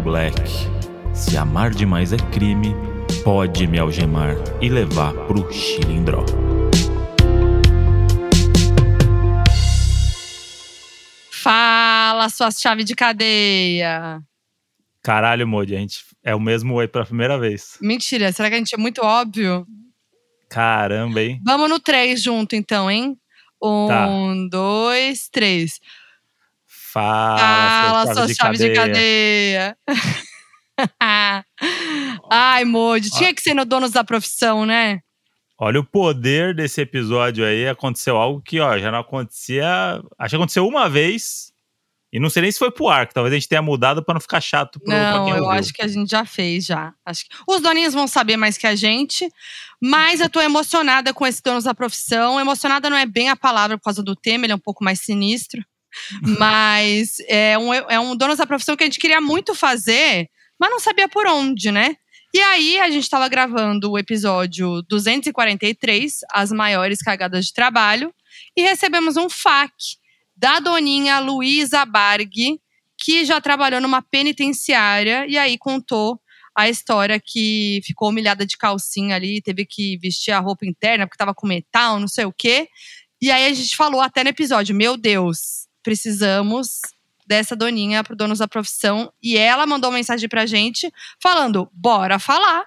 meu Black. Se amar demais é crime, pode me algemar e levar pro chilindró. Fala, suas chaves de cadeia. Caralho, Modi, a gente é o mesmo oi pela primeira vez. Mentira, será que a gente é muito óbvio? Caramba, hein? Vamos no três junto, então, hein? Um, Tá. dois, três. Fala, Fala, suas chaves de cadeia. Ai, Modi, tinha que ser no Donos da Profissão, né? Olha o poder desse episódio aí. Aconteceu algo que, ó, já não acontecia. Acho que aconteceu uma vez. E não sei nem se foi pro ar, que talvez a gente tenha mudado pra não ficar chato pro, pra Não, eu ouviu. acho que a gente já fez, já. Acho que... Os doninhos vão saber mais que a gente, mas eu tô emocionada com esse Donos da Profissão. Emocionada não é bem a palavra por causa do tema, ele é um pouco mais sinistro. Mas é um, é um Donos da Profissão que a gente queria muito fazer, mas não sabia por onde, né? E aí, a gente tava gravando o episódio 243, As Maiores Cagadas de Trabalho, e recebemos um FAQ da doninha Luísa Barg, que já trabalhou numa penitenciária e aí contou a história que ficou humilhada de calcinha ali, teve que vestir a roupa interna porque tava com metal, não sei o quê. E aí a gente falou até no episódio, meu Deus, precisamos dessa doninha pro donos da profissão e ela mandou uma mensagem pra gente falando: "Bora falar".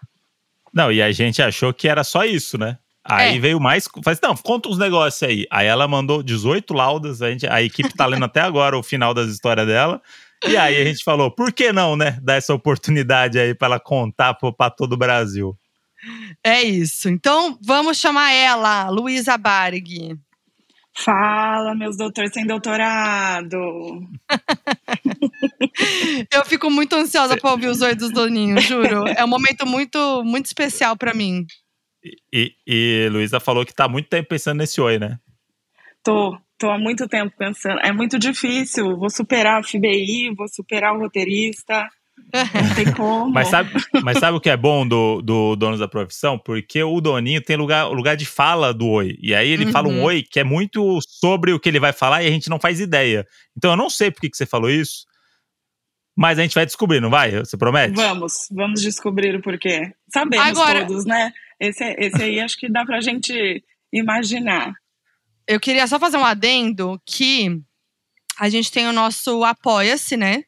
Não, e a gente achou que era só isso, né? Aí É. veio mais. Faz, não, conta uns negócios aí. Aí ela mandou 18 laudas. A, gente, a equipe tá lendo até agora o final das histórias dela. E aí a gente falou, por que não, né? Dar essa oportunidade aí pra ela contar pra todo o Brasil. É isso. Então, vamos chamar ela, Luísa Barg. Fala, meus doutores sem doutorado. Eu fico muito ansiosa pra ouvir os oi dos doninhos, juro. É um momento muito, muito especial pra mim. E, e Luísa falou que tá muito tempo pensando nesse oi, né? Tô, tô há muito tempo pensando. É muito difícil. Vou superar a FBI, vou superar o roteirista. Não tem como. Mas sabe, mas sabe o que é bom do, do Donos da Profissão? Porque o Doninho tem lugar, lugar de fala do oi. E aí ele fala um Uhum. oi que é muito sobre o que ele vai falar e a gente não faz ideia. Então eu não sei por que, que você falou isso, mas a gente vai descobrir, não vai? Você promete? Vamos, vamos descobrir o porquê. Sabemos Agora- todos, né? Esse, esse aí acho que dá pra gente imaginar. Eu queria só fazer um adendo que a gente tem o nosso Apoia-se, né?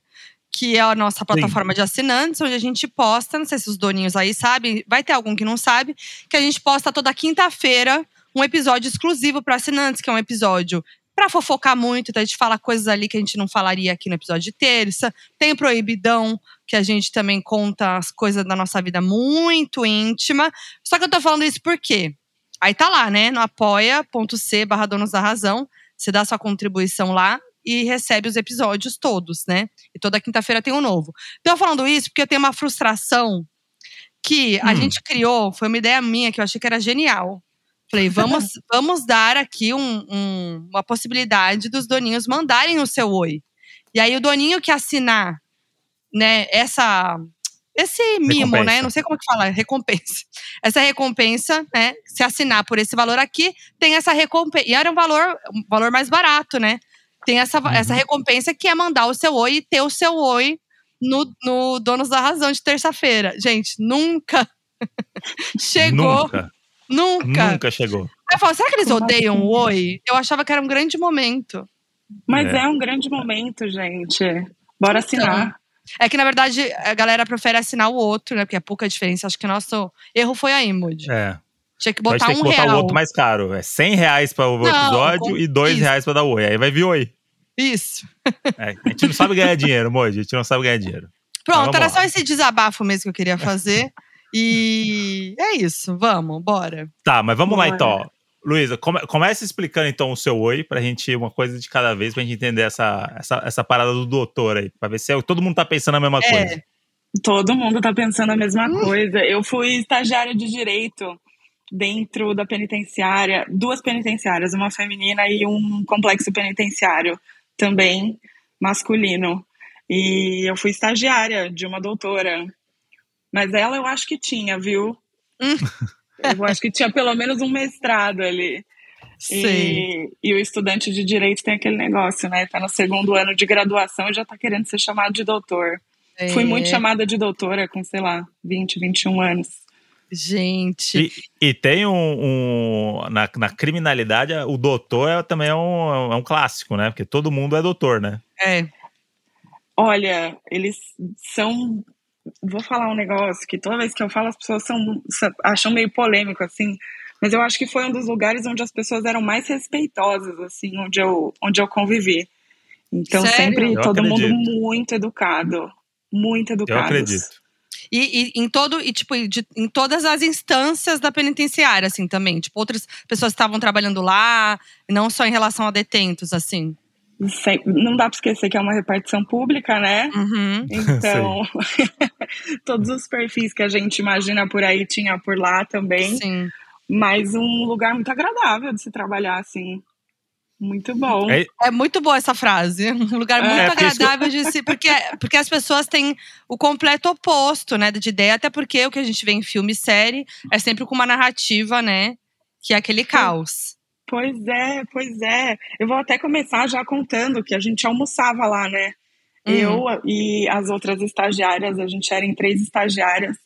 Que é a nossa plataforma de assinantes, onde a gente posta, não sei se os doninhos aí sabem, vai ter algum que não sabe, que a gente posta toda quinta-feira um episódio exclusivo para assinantes, que é um episódio para fofocar muito, então a gente fala coisas ali que a gente não falaria aqui no episódio de terça. Tem o Proibidão, que a gente também conta as coisas da nossa vida muito íntima. Só que eu tô falando isso por quê? Aí tá lá, né? No apoia.c barra donos da razão. Você dá sua contribuição lá e recebe os episódios todos, né? E toda quinta-feira tem um novo. Tô falando isso porque eu tenho uma frustração que a Hum. gente criou, foi uma ideia minha que eu achei que era genial. Falei, vamos, vamos dar aqui um- um- uma possibilidade dos doninhos mandarem o seu oi. E aí o doninho que assinar, né, essa esse mimo, Recompensa. né? Não sei como que fala, recompensa. Essa recompensa, né? Se assinar por esse valor aqui, tem essa recompensa. E era um valor, um valor mais barato, né? Tem essa, Uhum. essa recompensa que é mandar o seu oi e ter o seu oi no, no Donos da Razão de terça-feira. Gente, nunca chegou. Nunca, Nunca. nunca chegou. Aí eu falo, será que eles Como odeiam assim? o oi? Eu achava que era um grande momento. Mas É. é, um grande momento, gente. Bora assinar. É que, na verdade, a galera prefere assinar o outro, né? Porque é pouca diferença. Acho que o nosso erro foi aí, Moody. É. Tinha que Pode botar ter que um botar real. o outro mais caro. É 100 reais pra o episódio com- e 2 isso. reais pra dar oi. Aí vai vir oi. Isso. É, a gente não sabe ganhar dinheiro, Moji. A gente não sabe ganhar dinheiro. Pronto, vamos era lá. só esse desabafo mesmo que eu queria fazer. e é isso. Vamos, bora. Tá, mas vamos lá Bora. então. ó. Luísa, come- começa explicando então o seu oi pra gente, uma coisa de cada vez, pra gente entender essa, essa, essa parada do doutor aí. Pra ver se é- todo mundo tá pensando a mesma É. coisa. Todo mundo tá pensando a mesma Hum. coisa. Eu fui estagiária de direito dentro da penitenciária, duas penitenciárias, uma feminina e um complexo penitenciário também masculino. E eu fui estagiária de uma doutora. Mas ela eu acho que tinha, viu? Hum. Eu acho que tinha pelo menos um mestrado ali. E, e o estudante de direito tem aquele negócio, né? Tá no segundo ano de graduação e já tá querendo ser chamado de doutor. É. Fui muito chamada de doutora com, sei lá, 20, 21 anos. Gente. E, e tem um. um na, na, criminalidade, o doutor é, também é um, é um clássico, né? Porque todo mundo é doutor, né? É. Olha, eles são. Vou falar um negócio que toda vez que eu falo, as pessoas são, acham meio polêmico, assim. Mas eu acho que foi um dos lugares onde as pessoas eram mais respeitosas, assim, onde eu, onde eu convivi. Então, Sério? sempre eu todo acredito. mundo muito educado. Muito educado. Eu acredito. E, e, em todo e tipo de, em todas as instâncias da penitenciária assim também tipo outras pessoas estavam trabalhando lá não só em relação a detentos assim não dá para esquecer que é uma repartição pública, né? Uhum. Então, todos os perfis que a gente imagina por aí tinha por lá também. Sim. Mas um lugar muito agradável de se trabalhar, assim. Muito bom. É, é muito boa essa frase. Um lugar é, muito é, agradável de se. Porque, porque as pessoas têm o completo oposto, né? De ideia, até porque o que a gente vê em filme e série é sempre com uma narrativa, né? Que é aquele caos. Pois é, pois é. Eu vou até começar já contando que a gente almoçava lá, né? Uhum. Eu e as outras estagiárias, a gente era em três estagiárias.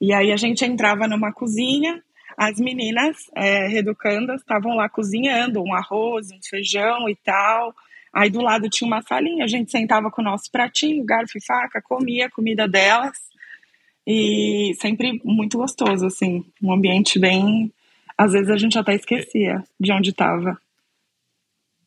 E aí a gente entrava numa cozinha, as meninas é, reeducandas estavam lá cozinhando um arroz, um feijão e tal. Aí do lado tinha uma salinha, a gente sentava com o nosso pratinho, garfo e faca, comia a comida delas. E sempre muito gostoso, assim, um ambiente bem às vezes a gente até esquecia de onde estava.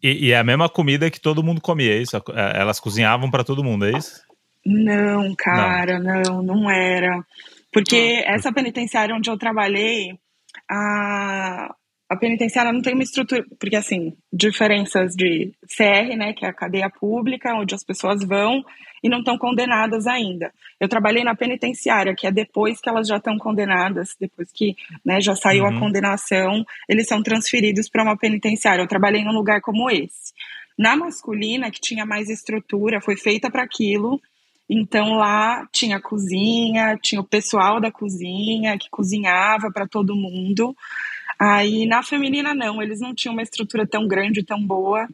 E, e, é a mesma comida que todo mundo comia, é isso? É, elas cozinhavam para todo mundo, é isso? Não, cara, não, não, não era. Porque essa penitenciária onde eu trabalhei, a, a penitenciária não tem uma estrutura, porque assim, diferenças de CR, né, que é a cadeia pública, onde as pessoas vão e não estão condenadas ainda. Eu trabalhei na penitenciária, que é depois que elas já estão condenadas, depois que né, já saiu uhum. a condenação, eles são transferidos para uma penitenciária. Eu trabalhei num lugar como esse. Na masculina, que tinha mais estrutura, foi feita para aquilo. Então lá tinha cozinha, tinha o pessoal da cozinha que cozinhava para todo mundo. Aí na feminina não, eles não tinham uma estrutura tão grande, tão boa.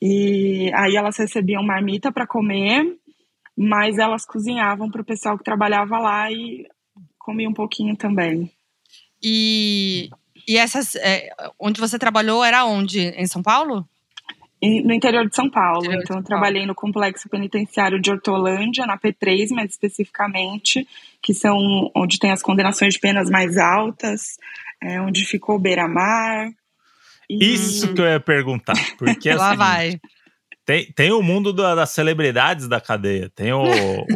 E aí elas recebiam marmita para comer, mas elas cozinhavam para o pessoal que trabalhava lá e comia um pouquinho também. E, e essas, é, onde você trabalhou era onde? Em São Paulo? E, no interior de São Paulo. Interior então, eu trabalhei Paulo. no complexo penitenciário de Hortolândia, na P3, mais especificamente, que são onde tem as condenações de penas mais altas é, onde ficou o Beira-Mar. E... Isso que eu ia perguntar. Porque Lá seguinte, vai. Tem, tem o mundo da, das celebridades da cadeia. Tem o,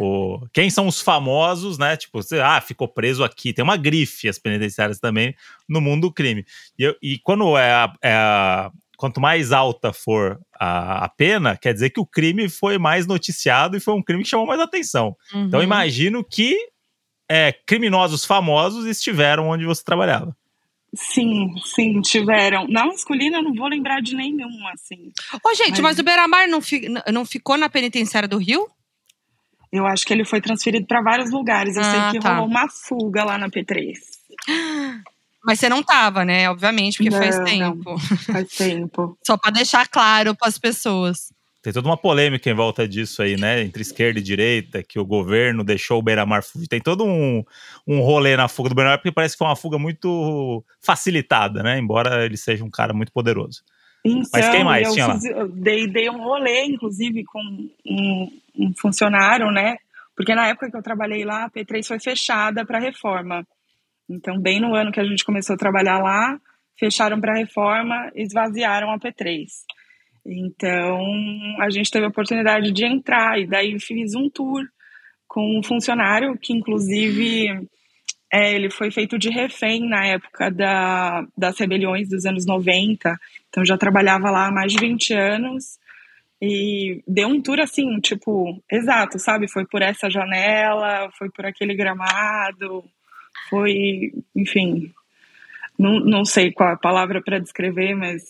o, Quem são os famosos, né? Tipo, você, ah, ficou preso aqui. Tem uma grife, as penitenciárias também, no mundo do crime. E, e quando é a, é a, Quanto mais alta for a, a, pena, quer dizer que o crime foi mais noticiado e foi um crime que chamou mais atenção. Então, uhum. Então, imagino que é, criminosos famosos estiveram onde você trabalhava. Sim, sim, tiveram. Na masculina, eu não vou lembrar de nenhum, assim. Ô, gente, mas, mas o Beramar não, fi, não ficou na penitenciária do Rio? Eu acho que ele foi transferido para vários lugares. Eu ah, sei que tá. rolou uma fuga lá na P3. Mas você não tava, né? Obviamente, porque não, faz tempo. Não, faz tempo. Só para deixar claro para as pessoas. Tem toda uma polêmica em volta disso aí, né? Entre esquerda e direita, que o governo deixou o Beira-Mar fugir. Tem todo um, um rolê na fuga do Beira-Mar, porque parece que foi uma fuga muito facilitada, né? Embora ele seja um cara muito poderoso. Então, Mas quem mais eu tinha lá? Eu dei, dei um rolê, inclusive, com um, um funcionário, né? Porque na época que eu trabalhei lá, a P3 foi fechada para reforma. Então, bem no ano que a gente começou a trabalhar lá, fecharam para reforma, esvaziaram a P3. Então, a gente teve a oportunidade de entrar e daí fiz um tour com um funcionário que, inclusive, é, ele foi feito de refém na época da, das rebeliões dos anos 90. Então, já trabalhava lá há mais de 20 anos e deu um tour assim, tipo, exato, sabe? Foi por essa janela, foi por aquele gramado, foi, enfim, não, não sei qual a palavra para descrever, mas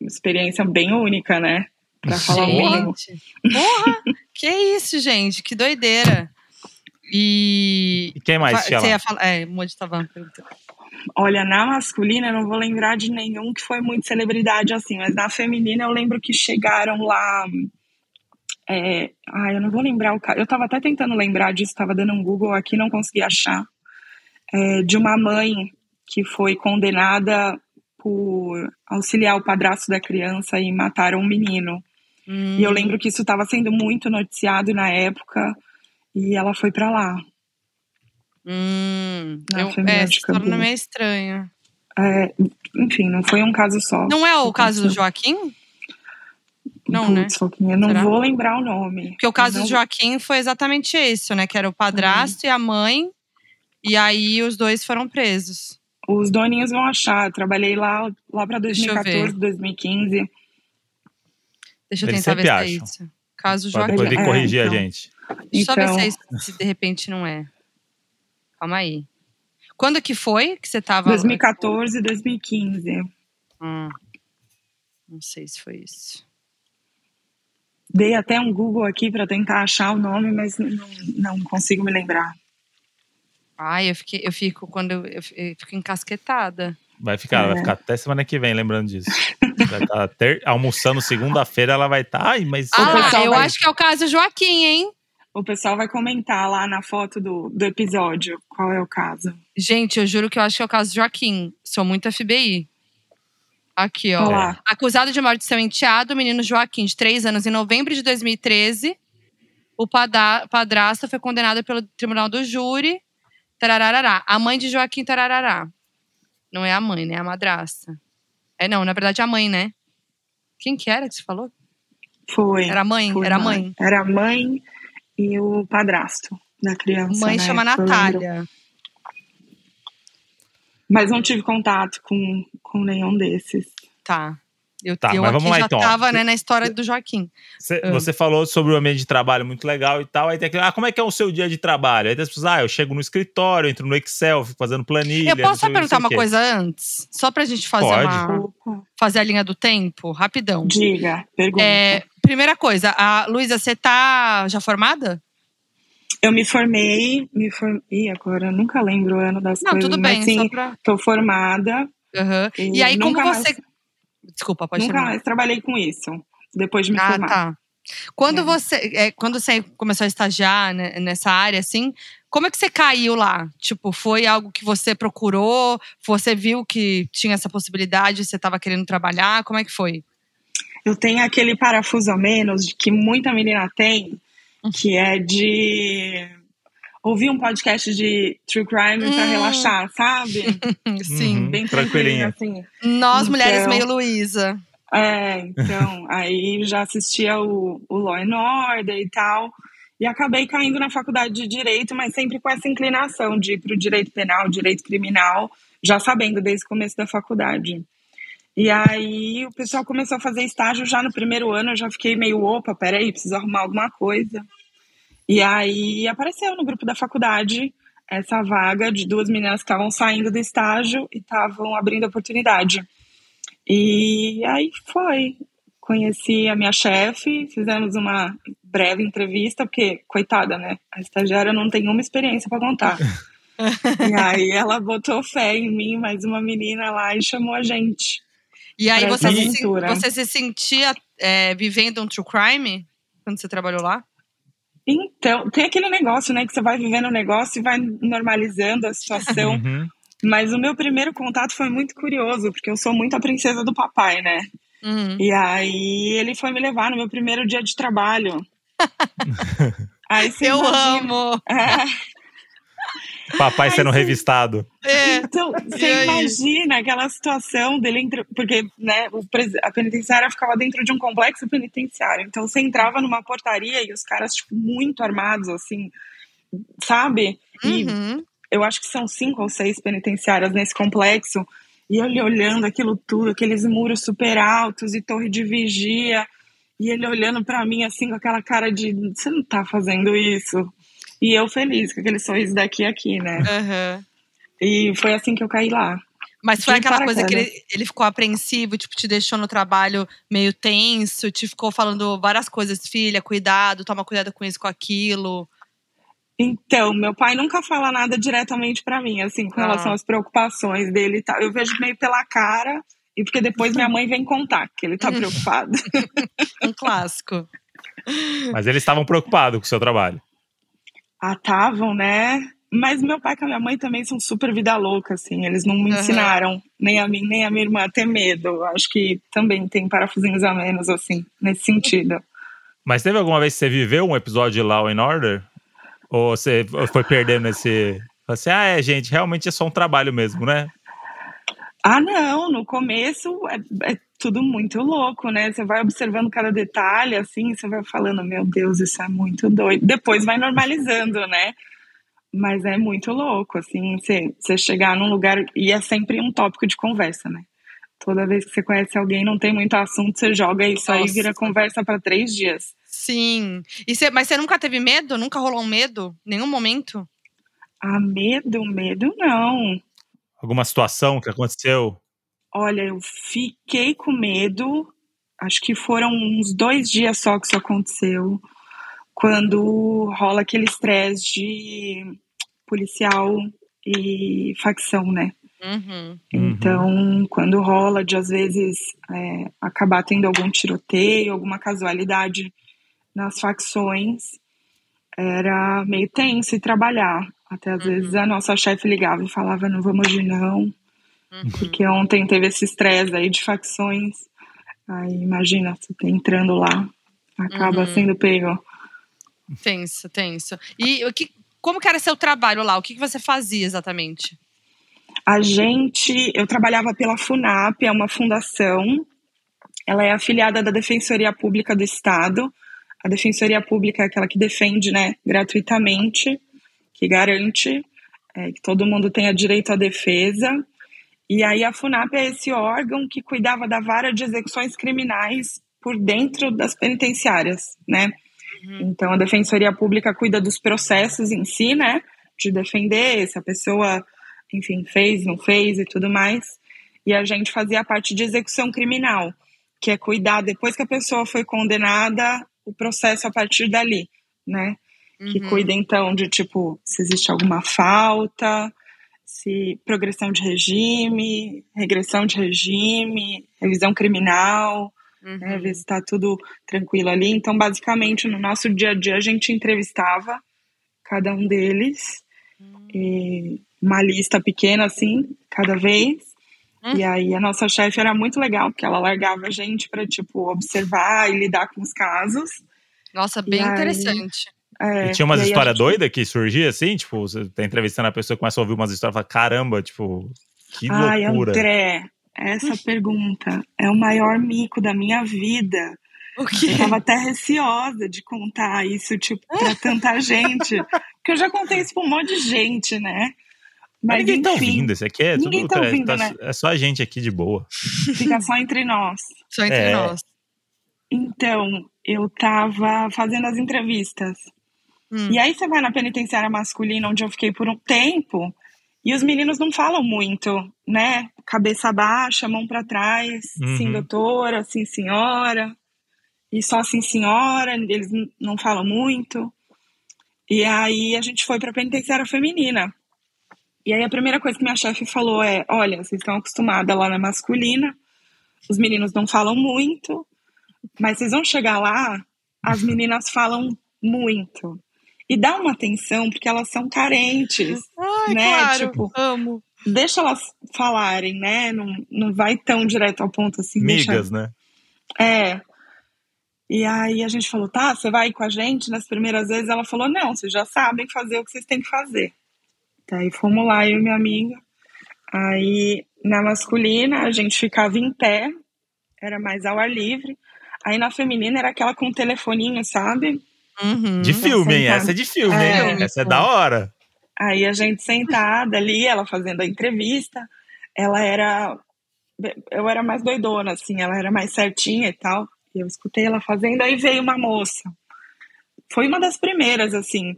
experiência bem única, né? Pra falar gente, porra, que isso, gente, que doideira. E. E quem mais? Você ia falar. É, Moody tava perguntando. Olha, na masculina eu não vou lembrar de nenhum que foi muito celebridade assim, mas na feminina eu lembro que chegaram lá É, ah, eu não vou lembrar o caso. Eu estava até tentando lembrar disso, estava dando um Google aqui, não consegui achar. É, de uma mãe que foi condenada por auxiliar o padrasto da criança e matar um menino. Hum. E eu hum. lembro que isso estava sendo muito noticiado na época e ela foi para lá. Hum, eu, é, se torna meio estranho. É, enfim, não foi um caso só. Não é o caso do Joaquim? Não, né? Né? Eu não Será? vou lembrar o nome. Porque o caso não... do Joaquim foi exatamente isso, né? Que era o padrasto uhum. e a mãe. E aí os dois foram presos. Os doninhos vão achar. Eu trabalhei lá, lá pra 2014, 2015. Deixa eu Eles tentar ver acham. se é isso. Caso Joaquim. Pode corrigir é, então. a gente. Deixa eu então... ver se, é, se de repente não é. Calma aí. Quando que foi que você tava? 2014 e 2015. Hum. Não sei se foi isso. Dei até um Google aqui para tentar achar o nome, mas não, não consigo me lembrar. Ai, eu, fiquei, eu fico quando eu, eu fico encasquetada. Vai ficar, é. vai ficar até semana que vem lembrando disso. vai estar tá ter, almoçando segunda-feira, ela vai estar. Tá, ai, mas. Ah, eu vai... acho que é o caso Joaquim, hein? O pessoal vai comentar lá na foto do, do episódio qual é o caso. Gente, eu juro que eu acho que é o caso Joaquim. Sou muito FBI. Aqui, ó. Olá. Acusado de morte de seu enteado, o menino Joaquim, de 3 anos, em novembro de 2013. O padrasto foi condenado pelo tribunal do júri. Tararará. A mãe de Joaquim Tararará. Não é a mãe, né? É a madrasta. É, não, na verdade, é a mãe, né? Quem que era que você falou? Foi. Era a mãe? Foi era a mãe. Era a mãe e o padrasto da criança. Mãe né? chama Natália. Mas não tive contato com, com nenhum desses. Tá. Eu, tá, eu mas vamos lá, já então. tava né, na história do Joaquim. Cê, uh. Você falou sobre o ambiente de trabalho muito legal e tal. Aí tem aquele, ah, como é que é o seu dia de trabalho? Aí tem as pessoas, ah, eu chego no escritório, entro no Excel, fico fazendo planilha. Eu posso só perguntar uma coisa antes? Só pra gente fazer Pode. uma. Fazer a linha do tempo, rapidão. Diga, pergunta. É, primeira coisa, a Luísa, você tá já formada? Eu me formei, me formei agora, nunca lembro o ano das Não, coisas. Não, tudo bem, mas, sim, só pra... tô formada. Uhum. E, e aí, como você. Mais, Desculpa, pode Nunca mais trabalhei com isso, depois de me ah, formar. Tá. Quando, é. você, é, quando você começou a estagiar né, nessa área, assim, como é que você caiu lá? Tipo, foi algo que você procurou? Você viu que tinha essa possibilidade, você estava querendo trabalhar? Como é que foi? Eu tenho aquele parafuso a menos que muita menina tem, que é de ouvir um podcast de true crime hum. para relaxar, sabe? Sim, uhum, bem tranquilinha. Assim. Nós então, mulheres meio Luísa. É, então, aí já assistia o, o Law and Order e tal. E acabei caindo na faculdade de direito, mas sempre com essa inclinação de ir para o direito penal, direito criminal, já sabendo desde o começo da faculdade. E aí o pessoal começou a fazer estágio já no primeiro ano, eu já fiquei meio, opa, peraí, preciso arrumar alguma coisa. E aí apareceu no grupo da faculdade essa vaga de duas meninas que estavam saindo do estágio e estavam abrindo oportunidade. E aí foi. Conheci a minha chefe, fizemos uma breve entrevista, porque, coitada, né? A estagiária não tem uma experiência para contar. e aí ela botou fé em mim, mais uma menina lá, e chamou a gente. E aí você se, você se sentia é, vivendo um true crime quando você trabalhou lá? Então, tem aquele negócio, né, que você vai vivendo o negócio e vai normalizando a situação. Uhum. Mas o meu primeiro contato foi muito curioso, porque eu sou muito a princesa do papai, né? Uhum. E aí ele foi me levar no meu primeiro dia de trabalho. aí eu imagina, amo! É, Papai sendo revistado. É. Então, você imagina aquela situação dele, porque né, o, a penitenciária ficava dentro de um complexo penitenciário. Então você entrava numa portaria e os caras, tipo, muito armados, assim, sabe? E uhum. eu acho que são cinco ou seis penitenciárias nesse complexo. E ele olhando aquilo tudo, aqueles muros super altos e torre de vigia. E ele olhando para mim assim com aquela cara de você não tá fazendo isso. E eu feliz com aquele sorriso daqui e aqui, né? Uhum. E foi assim que eu caí lá. Mas foi aquela coisa que ele, ele, ficou apreensivo, tipo, te deixou no trabalho meio tenso, te ficou falando várias coisas, filha, cuidado, toma cuidado com isso, com aquilo. Então, meu pai nunca fala nada diretamente para mim, assim, com ah. relação às preocupações dele e tal. Eu vejo meio pela cara, e porque depois minha mãe vem contar que ele tá preocupado. um clássico. Mas eles estavam preocupados com o seu trabalho. Ah, estavam, né? Mas meu pai e a minha mãe também são super vida louca, assim. Eles não me Uhum. ensinaram, nem a mim, nem a minha irmã, a ter medo. Acho que também tem parafusinhos a menos, assim, nesse sentido. Mas teve alguma vez que você viveu um episódio de Law and Order? Ou você foi perdendo esse. Falou Assim, ah, é, gente, realmente é só um trabalho mesmo, né? Ah, não, no começo é, é tudo muito louco, né? Você vai observando cada detalhe, assim, você vai falando, meu Deus, isso é muito doido. Depois vai normalizando, né? Mas é muito louco, assim, você, você chegar num lugar e é sempre um tópico de conversa, né? Toda vez que você conhece alguém, não tem muito assunto, você joga isso aí e Nossa. vira conversa para três dias. Sim. E cê- mas você nunca teve medo? Nunca rolou um medo? Nenhum momento? Ah, medo, medo não. Alguma situação que aconteceu? Olha, eu fiquei com medo. Acho que foram uns dois dias só que isso aconteceu. Quando rola aquele estresse de policial e facção, né? Uhum. Então, quando rola de às vezes é, acabar tendo algum tiroteio, alguma casualidade nas facções, era meio tenso e trabalhar. Até às Uhum. vezes a nossa chefe ligava e falava: não vamos hoje não, Uhum. porque ontem teve esse estresse aí de facções. Aí imagina, você tá entrando lá, acaba Uhum. sendo pego. Tenso, tenso. E o que, como que era seu trabalho lá? O que, que você fazia exatamente? A gente, eu trabalhava pela FUNAP, é uma fundação. Ela é afiliada da Defensoria Pública do Estado. A Defensoria Pública é aquela que defende, né, gratuitamente, que garante é, que todo mundo tenha direito à defesa. E aí a FUNAP é esse órgão que cuidava da vara de execuções criminais por dentro das penitenciárias, né? Então a Defensoria Pública cuida dos processos em si, né? De defender se a pessoa, enfim, fez, não fez e tudo mais. E a gente fazia a parte de execução criminal, que é cuidar depois que a pessoa foi condenada, o processo a partir dali, né? Que Uhum. cuida então de tipo se existe alguma falta, se progressão de regime, regressão de regime, revisão criminal, Uhum. né, ver se está tudo tranquilo ali. Então, basicamente, no nosso dia a dia, a gente entrevistava cada um deles, e uma lista pequena, assim, cada vez. E aí, a nossa chefe era muito legal, porque ela largava a gente para, tipo, observar e lidar com os casos. Nossa, bem E aí- interessante. É, E tinha umas histórias gente- doidas que surgia assim, tipo, você tá entrevistando a pessoa e começa a ouvir umas histórias e fala, caramba, tipo, que Ai, loucura. André, essa pergunta é o maior mico da minha vida. O Eu quê? tava até receosa de contar isso, tipo, pra tanta gente. Porque eu já contei isso pra um monte de gente, né? Mas ninguém tá enfim, ouvindo, isso aqui é Ninguém tudo. tá é- ouvindo, tá- né? É só a gente aqui de boa. fica só entre nós. Só entre É. nós. Então, eu tava fazendo as entrevistas. Hum. E aí você vai na penitenciária masculina, onde eu fiquei por um tempo, e os meninos não falam muito, né? Cabeça baixa, mão pra trás, Uhum. sim, doutora, sim, senhora. E só sim, senhora, eles não falam muito. E aí a gente foi pra penitenciária feminina. E aí a primeira coisa que minha chefe falou é: olha, vocês estão acostumadas lá na masculina, os meninos não falam muito, mas vocês vão chegar lá, as meninas falam muito. E dá uma atenção, porque elas são carentes. Ai, né, claro. tipo, amo. Deixa elas falarem, né? Não, não vai tão direto ao ponto assim. deixa- Migas, né? É. E aí a gente falou, tá, você vai com a gente nas primeiras vezes? Ela falou, não, vocês já sabem fazer o que vocês têm que fazer. Daí fomos lá, eu e minha amiga. Aí na masculina a gente ficava em pé, era mais ao ar livre. Aí na feminina era aquela com o telefoninho, sabe? Uhum. De filme, hein? Essa é de filme, É. hein? Essa é da hora. Aí a gente sentada ali, ela fazendo a entrevista. Ela era. Eu era mais doidona, assim, ela era mais certinha e tal. E eu escutei ela fazendo, aí veio uma moça. Foi uma das primeiras, assim.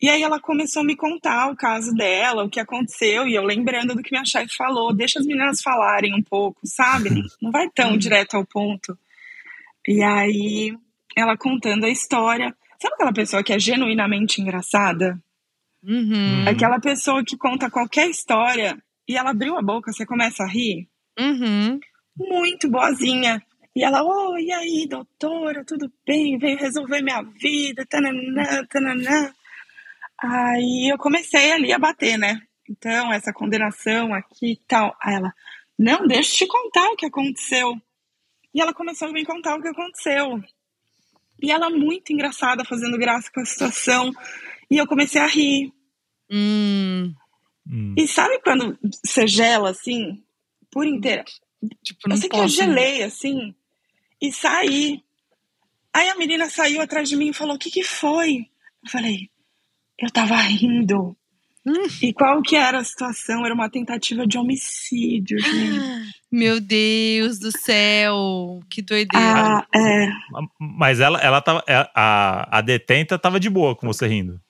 E aí ela começou a me contar o caso dela, o que aconteceu, e eu lembrando do que minha chefe falou, deixa as meninas falarem um pouco, sabe? Não vai tão direto ao ponto. E aí ela contando a história. Sabe aquela pessoa que é genuinamente engraçada? Uhum. Aquela pessoa que conta qualquer história e ela abriu a boca, você começa a rir. Uhum. Muito boazinha. E ela, oh, e aí, doutora, tudo bem? Veio resolver minha vida, tananã, tananã. Aí eu comecei ali a bater, né? Então, essa condenação aqui e tal. Aí ela, não, deixa eu te contar o que aconteceu. E ela começou a me contar o que aconteceu. E ela muito engraçada, fazendo graça com a situação. E eu comecei a rir. Hum, Hum. E sabe quando você gela assim, por inteira? tipo, Eu sei que eu posso. gelei assim e saí. Aí a menina saiu atrás de mim e falou: O que, que foi? Eu falei: Eu tava rindo. Hum. E qual que era a situação? Era uma tentativa de homicídio, gente. Meu Deus do céu, que doideira. Ah, é. Mas ela, ela tava. é, A, a detenta tava de boa com você rindo.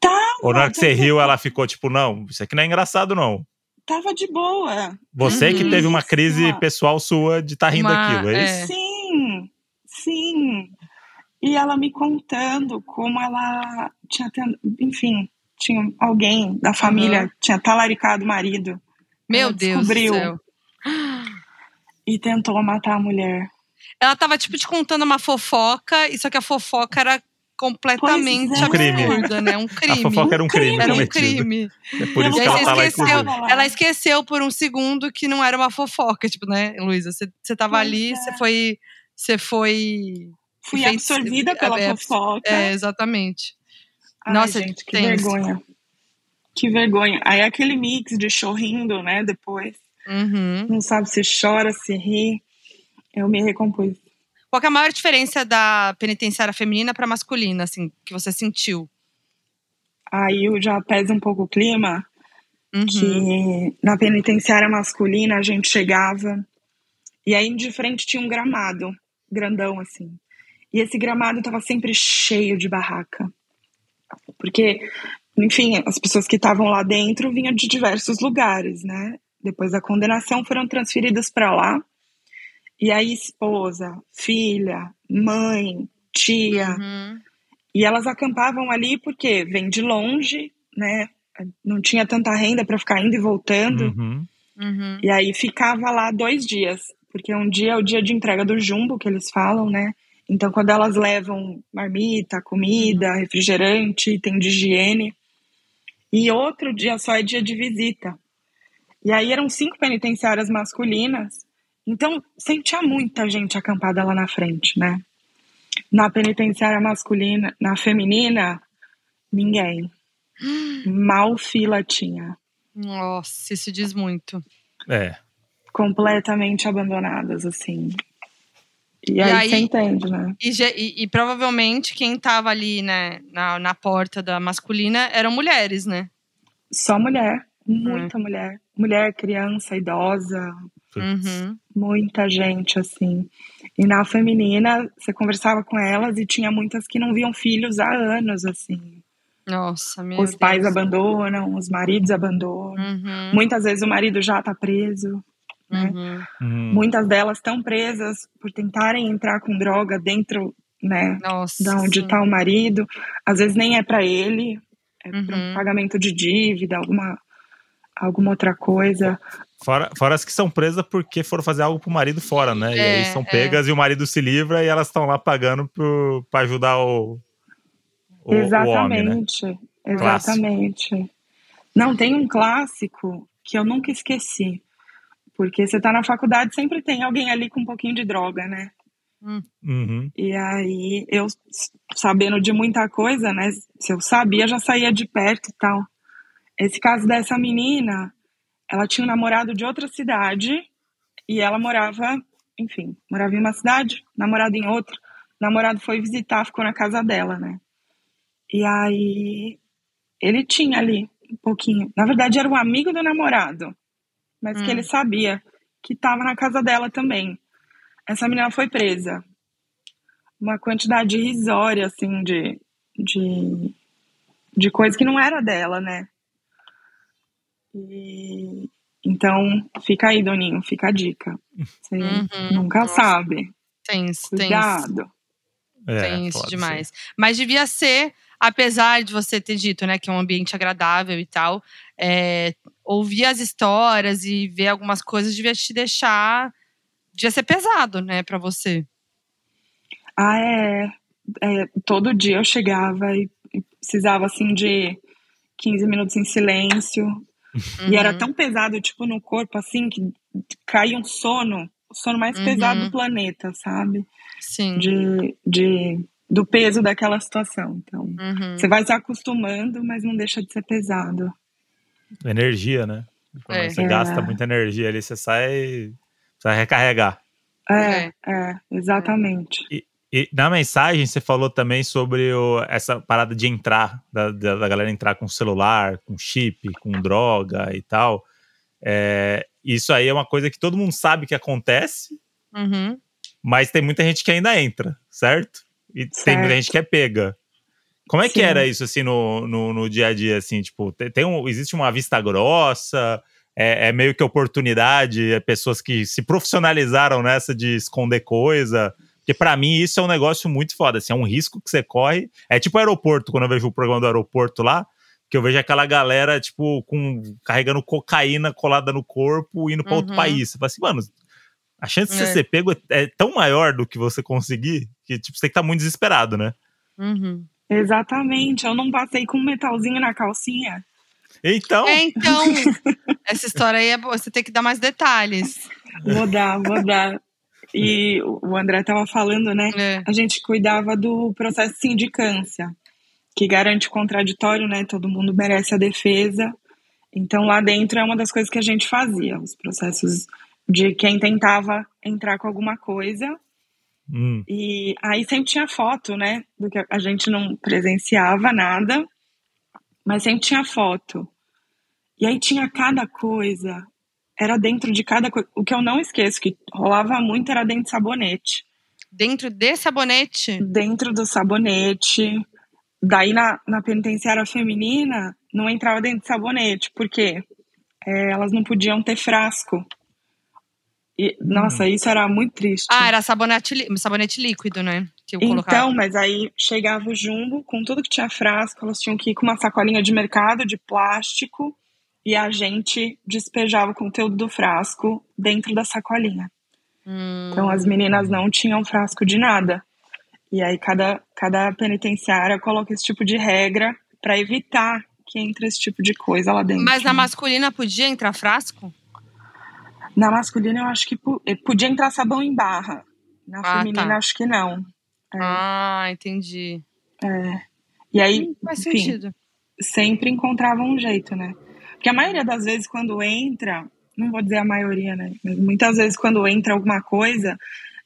Tava, Ou na hora que você riu, ela ficou tipo, não, isso aqui não é engraçado, não. Tava de boa. Você que Uhum. teve uma crise Isso. pessoal sua de estar rindo Uma- daquilo, é é. isso? Sim, sim. E ela me contando como ela tinha, ten- enfim, tinha alguém da família que tinha talaricado o marido Meu Deus do céu. e tentou matar a mulher. Ela tava, tipo, te contando uma fofoca, e só que a fofoca era completamente Pois é. Um crime. absurda, né? Um crime. A fofoca era um crime, Era um crime. É por isso que ela esqueceu, lá. ela esqueceu por um segundo que não era uma fofoca, tipo, né, Luísa? Você, tava Pois ali, é. você foi. Você foi. Fui absorvida pela é, fofoca. É, exatamente. Ai, nossa, gente, que tenso. vergonha. Que vergonha. Aí aquele mix de chorrindo, né, depois. Uhum. Não sabe se chora, se ri. Eu me recompus. Qual é a maior diferença da penitenciária feminina pra masculina, assim, que você sentiu? Aí eu já pesa um pouco o clima, Uhum. que na penitenciária masculina a gente chegava e aí de frente tinha um gramado grandão assim. E esse gramado tava sempre cheio de barraca. Porque, enfim, as pessoas que estavam lá dentro vinham de diversos lugares, né? Depois da condenação foram transferidas para lá. E aí esposa, filha, mãe, tia, Uhum. e elas acampavam ali porque vem de longe, né? Não tinha tanta renda para ficar indo e voltando. Uhum. Uhum. E aí ficava lá dois dias, porque um dia é o dia de entrega do jumbo, que eles falam, né? Então, quando elas levam marmita, comida, refrigerante, item de higiene. E outro dia só é dia de visita. E aí eram cinco penitenciárias masculinas. Então, sempre tinha muita gente acampada lá na frente, né? Na penitenciária masculina, na feminina, ninguém. Mal fila tinha. Nossa, isso diz muito. É. completamente abandonadas, assim. E, E aí, aí- você entende, né? E, e- e provavelmente quem tava ali, né, na, na porta da masculina eram mulheres, né? Só mulher, muita mulher. Mulher, criança, idosa. Uhum. muita gente, assim. E na feminina, você conversava com elas e tinha muitas que não viam filhos há anos, assim. Nossa, meu os Deus. pais abandonam, os maridos abandonam. Uhum. Muitas vezes o marido já tá preso. Né? Uhum. Muitas delas estão presas por tentarem entrar com droga dentro, né, Nossa. da onde está o marido. Às vezes nem é para ele, é para Uhum. um pagamento de dívida, alguma, alguma outra coisa. Fora, fora as que são presas porque foram fazer algo pro marido fora, né? e É, aí são é. pegas e o marido se livra e elas estão lá pagando pro, pra ajudar o, o, o homem, né? exatamente, exatamente. Não, tem um clássico que eu nunca esqueci. Porque você tá na faculdade, sempre tem alguém ali com um pouquinho de droga, né? Uhum. E aí, eu sabendo de muita coisa, né? Se eu sabia, já saía de perto e tal. Esse caso dessa menina, ela tinha um namorado de outra cidade e ela morava, enfim, morava em uma cidade, namorado em outra. O namorado foi visitar, ficou na casa dela, né? E aí, ele tinha ali um pouquinho. Na verdade, era um amigo do namorado, mas que Hum. ele sabia que estava na casa dela também. Essa menina foi presa. Uma quantidade irrisória, assim, de, de, de coisa que não era dela, né? E, então, fica aí, Doninho, fica a dica. Você Uhum. nunca Nossa. sabe. Tenso, tenso. Cuidado. É, Tem isso pode ser. demais. Mas devia ser, apesar de você ter dito, né, que é um ambiente agradável e tal, é, ouvir as histórias e ver algumas coisas devia te deixar devia ser pesado, né, para você. Ah, é, é, Todo dia eu chegava e, e precisava, assim, de 15 minutos em silêncio. Uhum. E era uhum. tão pesado, tipo, no corpo, assim, que caía um sono, o sono mais uhum. pesado do planeta, sabe? Sim. De, de, do peso daquela situação. Então, uhum. você vai se acostumando, mas não deixa de ser pesado. Energia, né? Quando é. você é. gasta muita energia ali, você sai, sai recarregar. É, é, é exatamente. E, e, na mensagem você falou também sobre o, essa parada de entrar, da, da, galera entrar com celular, com chip, com droga e tal. É, isso aí é uma coisa que todo mundo sabe que acontece, uhum. mas tem muita gente que ainda entra, certo? E certo. tem muita gente que é pega. Como é Sim. que era isso, assim, no, no, no, dia a dia, assim, tipo, tem um, existe uma vista grossa, é, é, meio que oportunidade, é pessoas que se profissionalizaram nessa de esconder coisa, porque para mim isso é um negócio muito foda, assim, é um risco que você corre, é tipo aeroporto, quando eu vejo o programa do aeroporto lá, que eu vejo aquela galera, tipo, com, carregando cocaína colada no corpo, indo para uhum. outro país, você fala assim, mano, a chance de você é. ser pego é, é, tão maior do que você conseguir, que, tipo, você tem que estar tá muito desesperado, né? Uhum. Exatamente, eu não passei com um metalzinho na calcinha. Então. É, então. essa história aí é boa, você tem que dar mais detalhes. Vou dar, vou dar. E o André estava falando, né? É. A gente cuidava do processo de sindicância, que garante o contraditório, né? Todo mundo merece a defesa. Então lá dentro é uma das coisas que a gente fazia, os processos de quem tentava entrar com alguma coisa Hum. E aí sempre tinha foto, né? Do que a gente não presenciava nada, mas sempre tinha foto. E aí tinha cada coisa, era dentro de cada coisa. O que eu não esqueço, que rolava muito, era dentro de sabonete. Dentro de sabonete? Dentro do sabonete. Daí na, na penitenciária feminina, não entrava dentro de sabonete, porque é, elas não podiam ter frasco. E, nossa, hum. isso era muito triste. Ah, era sabonete, sabonete líquido, né? então, mas aí chegava o jumbo com tudo que tinha frasco, elas tinham que ir com uma sacolinha de mercado de plástico e a gente despejava o conteúdo do frasco dentro da sacolinha. Hum. Então as meninas não tinham frasco de nada. E aí cada, cada penitenciária coloca esse tipo de regra para evitar que entre esse tipo de coisa lá dentro. Mas na masculina podia entrar frasco? Na masculina, eu acho que eh, podia entrar sabão em barra. Na ah, feminina, tá. acho que não. É. Ah, entendi. É. E aí, hum, Faz enfim, sentido. sempre encontrava um jeito, né? Porque a maioria das vezes, quando entra, não vou dizer a maioria, né? Mas muitas vezes, quando entra alguma coisa,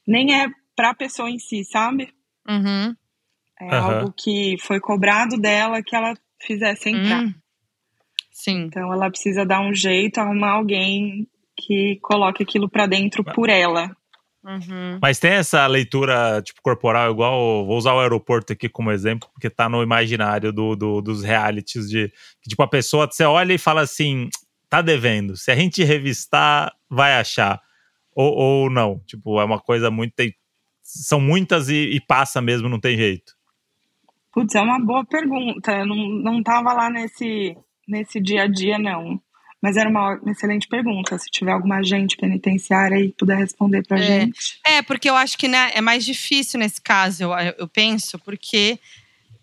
nem é pra pessoa em si, sabe? Uhum. É uhum. algo que foi cobrado dela que ela fizesse entrar. Hum. Sim. Então ela precisa dar um jeito, arrumar alguém que coloque aquilo para dentro por ela. Uhum. Mas tem essa leitura, tipo, corporal, igual. Vou usar o aeroporto aqui como exemplo, porque tá no imaginário do, do dos realities de. Que, tipo, a pessoa, você olha e fala assim: tá devendo. Se a gente revistar, vai achar. Ou, ou não. Tipo, é uma coisa muito. Tem, são muitas e, e, passa mesmo, não tem jeito. Putz, é uma boa pergunta. Eu não, não tava lá nesse, nesse dia a dia, não. Mas era uma excelente pergunta. Se tiver alguma agente penitenciária e puder responder pra é. gente. É, porque eu acho que né, é mais difícil nesse caso, eu, eu penso, porque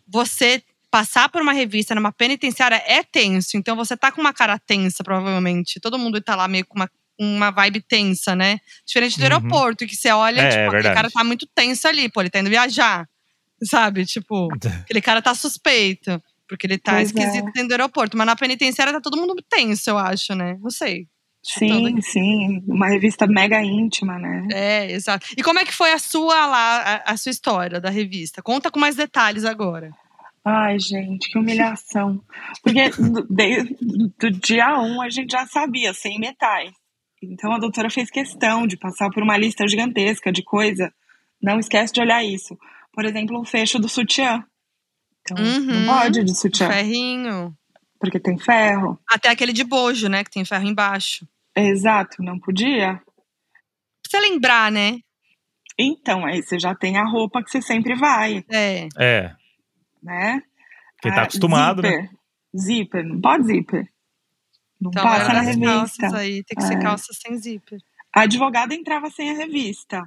você passar por uma revista numa penitenciária é tenso. Então você tá com uma cara tensa, provavelmente. Todo mundo tá lá meio com uma, uma vibe tensa, né? Diferente do uhum. aeroporto, que você olha, é, tipo, é aquele cara tá muito tenso ali, pô, ele tá indo viajar. Sabe? Tipo, aquele cara tá suspeito. Porque ele tá pois esquisito é. dentro do aeroporto. Mas na penitenciária tá todo mundo tenso, eu acho, né? Não sei. Sim, sim. Uma revista mega íntima, né? É, exato. E como é que foi a sua lá, a, a sua história da revista? Conta com mais detalhes agora. Ai, gente, que humilhação. Porque desde do dia 1 um, a gente já sabia, sem metais. Então a doutora fez questão de passar por uma lista gigantesca de coisa. Não esquece de olhar isso. Por exemplo, o fecho do sutiã. Então, uhum, não pode de sutiã. Ferrinho. Porque tem ferro. Até aquele de bojo, né? Que tem ferro embaixo. Exato, não podia. Precisa lembrar, né? Então, aí você já tem a roupa que você sempre vai. É. É. Né? Porque tá ah, acostumado, zíper. né? Zíper, não pode zíper. Não então, passa na revista. Calças aí, tem que é. ser calça sem zíper. A advogada entrava sem a revista.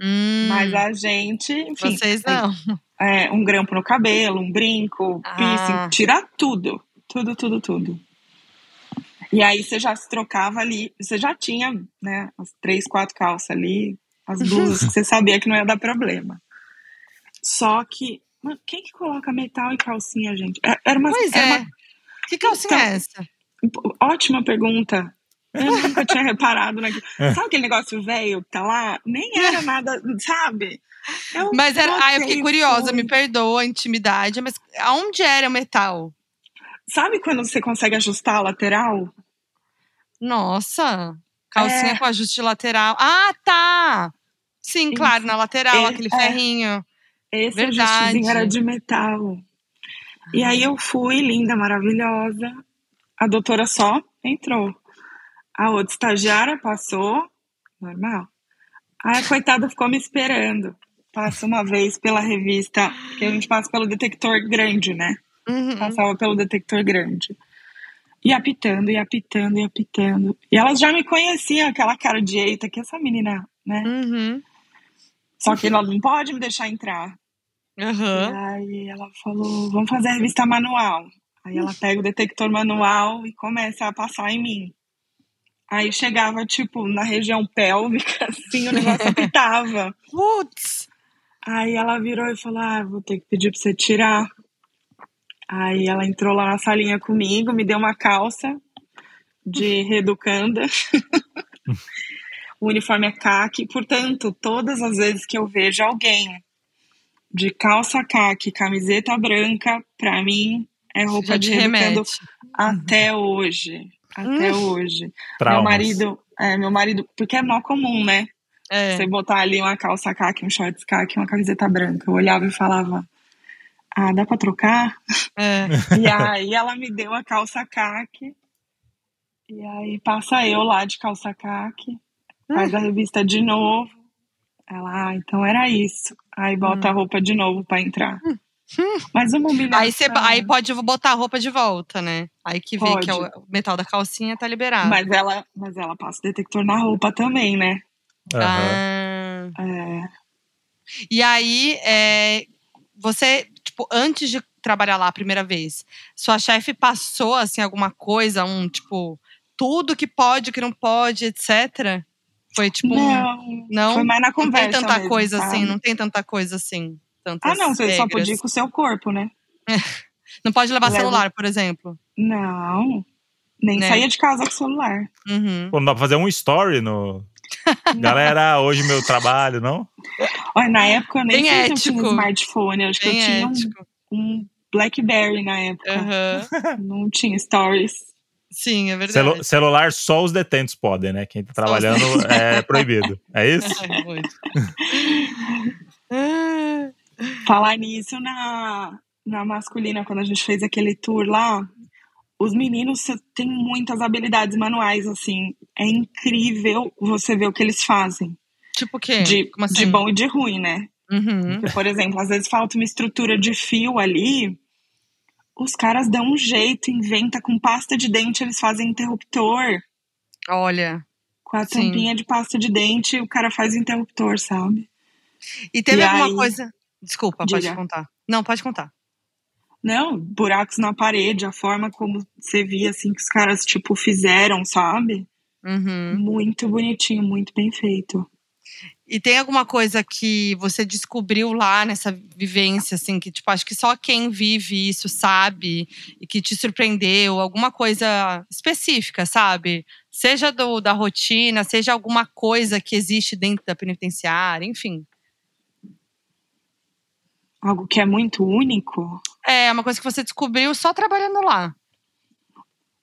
Hum, Mas a gente, enfim. vocês não. É, um grampo no cabelo, um brinco, Ah. piercing, tirar tudo. Tudo, tudo, tudo. E aí você já se trocava ali, você já tinha, né, as três, quatro calças ali, as blusas que você sabia que não ia dar problema. Só que, mano, quem que coloca metal e calcinha, gente? É- Era uma, Pois era é. uma Que calcinha Então, é essa? ótima pergunta. Eu nunca tinha reparado naquilo. Sabe aquele negócio velho que tá lá? Nem era nada, sabe? Eu Mas era. Ah, eu fiquei curiosa, me perdoa a intimidade, mas aonde era o metal? Sabe quando você consegue ajustar a lateral? Nossa, calcinha É. com ajuste lateral. Ah, tá! Sim, claro, na lateral, É, aquele é. ferrinho. Esse Verdade. era de metal. E aí eu fui, linda, maravilhosa. A doutora só entrou. A outra estagiária passou, normal. Aí a coitada ficou me esperando. Passa uma vez pela revista, que a gente passa pelo detector grande, né? Uhum. Passava pelo detector grande. E apitando, e apitando, e apitando. E elas já me conheciam, aquela cara de eita, que essa menina, né? Uhum. Só que ela não pode me deixar entrar. Uhum. E aí ela falou, vamos fazer a revista manual. Aí ela pega o detector manual e começa a passar em mim. Aí chegava, tipo, na região pélvica, assim, o negócio apitava. Putz! Aí ela virou e falou, ah, vou ter que pedir pra você tirar. Aí ela entrou lá na salinha comigo, me deu uma calça de reeducanda. o uniforme é caque, portanto, todas as vezes que eu vejo alguém de calça caque, camiseta branca, pra mim é roupa Já de reeducando remete. até hoje. Até hoje. Meu Traumas. marido, é, meu marido, porque é mó comum, né? É. Você botar ali uma calça caque, um shorts caque, uma camiseta branca. Eu olhava e falava, ah, dá pra trocar? É. E aí ela me deu a calça caque. E aí passa eu lá de calça caque, faz a revista de novo. Ela, ah, então era isso. Aí bota a roupa de novo pra entrar. Mas uma humilhação. Aí, você, aí pode botar a roupa de volta, né? Aí que vê que é o Pode. o metal da calcinha tá liberado. Mas ela, mas ela passa o detector na roupa também, né? Aham. Ah. É, E aí, é, você, tipo, antes de trabalhar lá a primeira vez, sua chefe passou, assim, alguma coisa, um, tipo, tudo que pode, que não pode, etc? Foi, tipo, não, não? foi mais na não conversa tem tanta mesmo, coisa sabe? assim, não tem tanta coisa assim. Ah, não, você só regras. podia ir com o seu corpo, né? Não pode levar Leva- celular, por exemplo. Não, nem Né? saía de casa com o celular. Uhum. Pô, não dá pra fazer um story no. Galera, hoje meu trabalho, não? Olha, na época eu nem Bem sei se eu tinha um smartphone, acho que eu Bem tinha um, ético. um Blackberry na época. Aham. Não tinha stories. Sim, é verdade. Celu- celular só os detentos podem, né? Quem tá trabalhando é proibido. É isso? Muito. Ah, Falar nisso na, na masculina, quando a gente fez aquele tour lá, os meninos têm muitas habilidades manuais, assim. É incrível você ver o que eles fazem. tipo o quê? De, assim? de bom e de ruim, né? Uhum. Porque, por exemplo, às vezes falta uma estrutura de fio ali, os caras dão um jeito, inventa com pasta de dente, eles fazem interruptor. Olha. Com a Sim. tampinha de pasta de dente, o cara faz interruptor, sabe? E teve E alguma aí- coisa. Desculpa, pode Diga. contar. Não, pode contar. Não, buracos na parede, a forma como você via, assim, que os caras, tipo, fizeram, sabe? Uhum. Muito bonitinho, muito bem feito. E tem alguma coisa que você descobriu lá nessa vivência, assim, que, tipo, acho que só quem vive isso sabe e que te surpreendeu, alguma coisa específica, sabe? Seja do, da rotina, seja alguma coisa que existe dentro da penitenciária, enfim. Algo que é muito único. É uma coisa que você descobriu só trabalhando lá.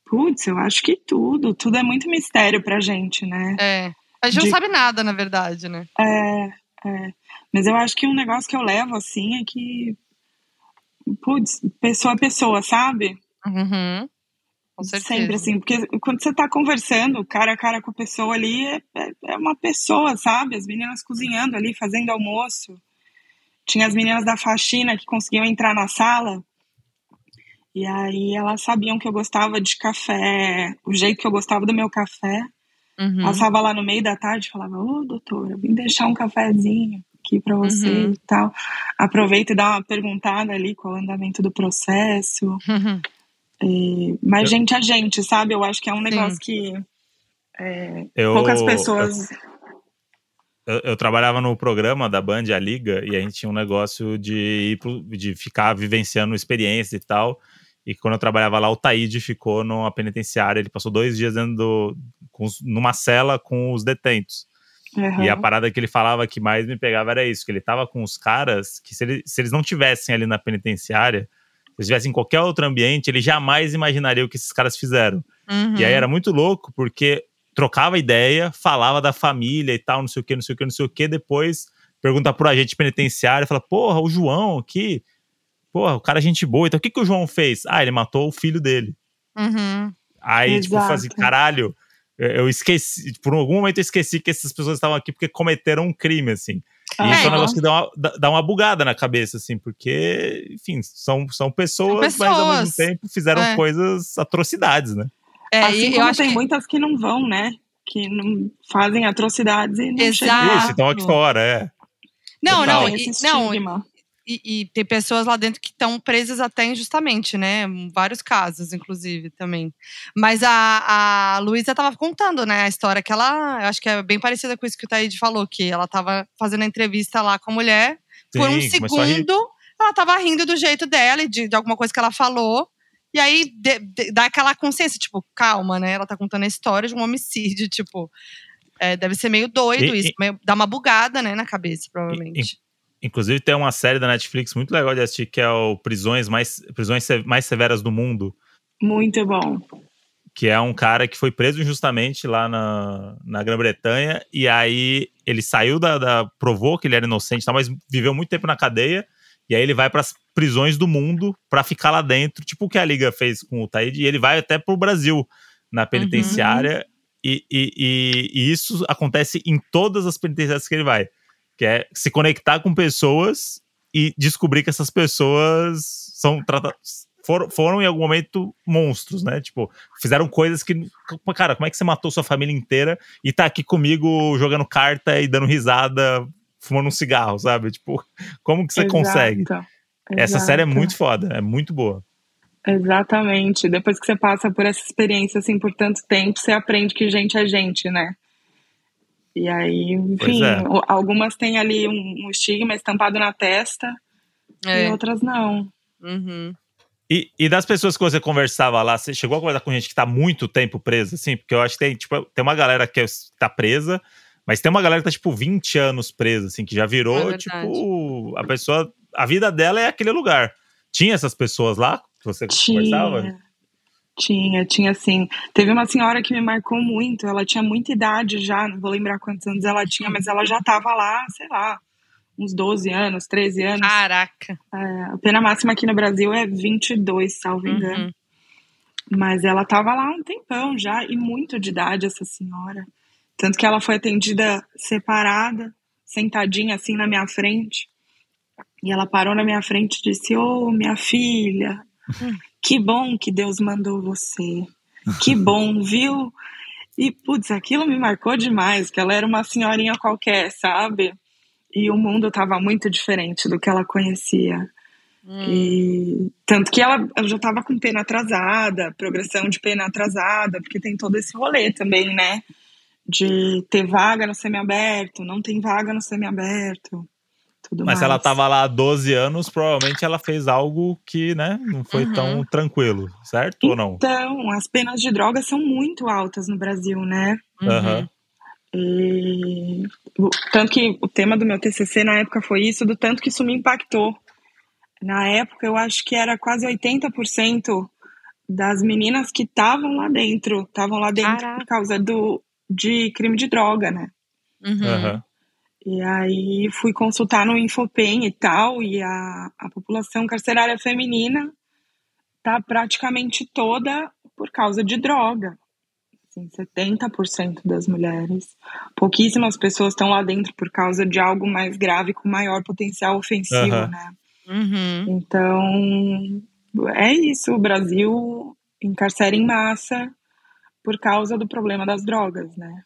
Putz, eu acho que tudo. Tudo é muito mistério pra gente, né? É. A gente De- não sabe nada, na verdade, né? É, é. Mas eu acho que um negócio que eu levo, assim, é que. Putz, pessoa a pessoa, sabe? Uhum. Com certeza. Sempre assim, porque quando você tá conversando cara a cara com a pessoa ali, é, é- é uma pessoa, sabe? As meninas cozinhando ali, fazendo almoço. Tinha as meninas da faxina que conseguiam entrar na sala. E aí elas sabiam que eu gostava de café, o jeito que eu gostava do meu café. Uhum. Passava lá no meio da tarde e falava: Ô, doutora, vim deixar um cafezinho aqui para você Uhum. e tal. Aproveita e dá uma perguntada ali qual é o andamento do processo. Uhum. E- mas Eu- gente a gente, sabe? Eu acho que é um negócio que é, Eu, poucas pessoas. Eu, eu trabalhava no programa da Band, a Liga, e a gente tinha um negócio de, ir pro- de ficar vivenciando experiência e tal. E quando eu trabalhava lá, o Taíde ficou numa penitenciária. Ele passou dois dias dentro do, com numa cela com os detentos. Aham. E a parada que ele falava que mais me pegava era isso: que ele tava com os caras que, se, ele- se eles não tivessem ali na penitenciária, se eles estivessem em qualquer outro ambiente, ele jamais imaginaria o que esses caras fizeram. Uhum. E aí era muito louco, porque trocava ideia, falava da família e tal, não sei o que, não sei o que, não sei o que. Depois pergunta pro agente penitenciário, fala: Porra, o João aqui, porra, o cara é gente boa. Então o que, que o João fez? Ah, ele matou o filho dele. Uhum. Aí, tipo, Exato. falei assim, caralho, eu esqueci, por algum momento eu esqueci que essas pessoas estavam aqui porque cometeram um crime, assim. E Ah, isso é um então- negócio que dá uma, dá- uma bugada na cabeça, assim, porque, enfim, são, são, pessoas, mas ao mesmo pessoas. tempo fizeram É. coisas, atrocidades, né? É, assim eu como acho tem que muitas que não vão, né? Que não fazem atrocidades e não Exato. Isso, então aqui fora, é. não, Total. não, Tem e, não, e, e tem pessoas lá dentro que estão presas até injustamente, né? Vários casos, inclusive, também. Mas a, a Luísa tava contando, né, a história que ela, eu acho que é bem parecida com isso que o Taíde falou, que ela tava fazendo a entrevista lá com a mulher, por um Sim, a rir. segundo, ela tava rindo do jeito dela e de, de alguma coisa que ela falou. E aí de- de- dá aquela consciência, tipo, calma, né? Ela tá contando a história de um homicídio, tipo. é, deve ser meio doido E- isso, meio- dá uma bugada, né, na cabeça, provavelmente. Inclusive tem uma série da Netflix muito legal de assistir que é o Prisões Mais, Prisões Mais Severas do Mundo, Muito bom. que é um cara que foi preso injustamente lá na, na Grã-Bretanha e aí ele saiu da, da- provou que ele era inocente, e tal, mas viveu muito tempo na cadeia e aí ele vai para prisões do mundo para ficar lá dentro, tipo o que a Liga fez com o Taíde, e ele vai até pro Brasil na penitenciária e, e, e- e isso acontece em todas as penitenciárias que ele vai, que é se conectar com pessoas e descobrir que essas pessoas são tratadas foram, foram em algum momento monstros, né? Tipo, fizeram coisas que. Cara, como é que você matou sua família inteira e tá aqui comigo jogando carta e dando risada, fumando um cigarro, sabe? Tipo, como que você Exato. consegue? Essa série é muito foda, é muito boa. Exatamente. Depois que você passa por essa experiência assim por tanto tempo, você aprende que gente é gente, né? E aí, enfim, é. algumas têm ali um, um estigma estampado na testa É. e outras não. Uhum. E, e das pessoas que você conversava lá, você chegou a conversar com gente que tá muito tempo presa, assim? Porque eu acho que tem, tipo, tem uma galera que é- tá presa, mas tem uma galera que tá, tipo, 20 anos presa, assim, que já É virou, verdade. tipo, a pessoa. A vida dela é aquele lugar. Tinha essas pessoas lá que você conversava? Tinha, tinha, tinha sim. Teve uma senhora que me marcou muito, ela tinha muita idade já, não vou lembrar quantos anos ela tinha, mas ela já tava lá, sei lá, uns 12 anos, 13 anos. Caraca. É, a pena máxima aqui no Brasil é 22, salvo engano. Uhum. Mas ela tava lá um tempão já, e muito de idade essa senhora. Tanto que ela foi atendida separada, sentadinha assim na minha frente. E ela parou na minha frente e disse: Ô, minha filha, que bom que Deus mandou você. Que bom, viu? E, putz, aquilo me marcou demais, que ela era uma senhorinha qualquer, sabe? E o mundo tava muito diferente do que ela conhecia. Hum. E tanto que ela, ela já estava com pena atrasada, progressão de pena atrasada, porque tem todo esse rolê também, né? De ter vaga no semiaberto, não tem vaga no semiaberto, tudo Mas se mais. ela tava lá há 12 anos, provavelmente ela fez algo que, né, não foi Uhum. tão tranquilo, certo ou não? Então, as penas de droga são muito altas no Brasil, né? Uhum. Aham. E tanto que o tema do meu TCC na época foi isso, do tanto que isso me impactou. Na época, eu acho que era quase 80% das meninas que estavam lá dentro, estavam lá dentro Caraca. por causa do de crime de droga, né? Uhum. Aham. E aí fui consultar no Infopen e tal, e a, a população carcerária feminina tá praticamente toda por causa de droga. Assim, 70% das mulheres. Pouquíssimas pessoas estão lá dentro por causa de algo mais grave, com maior potencial ofensivo, Aham. né? Uhum. Então, é isso. O Brasil encarcera em massa por causa do problema das drogas, né?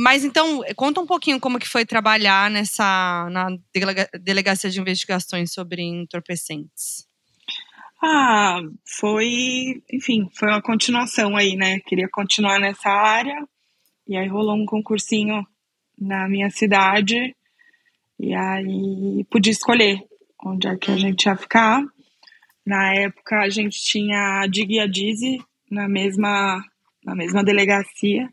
Mas então, conta um pouquinho como que foi trabalhar nessa na delega, delegacia de investigações sobre entorpecentes. Ah, foi, enfim, foi uma continuação aí, né? Queria continuar nessa área e aí rolou um concursinho na minha cidade e aí pude escolher onde é que a gente ia ficar. Na época a gente tinha a Dig e a Dizzy na mesma na mesma delegacia.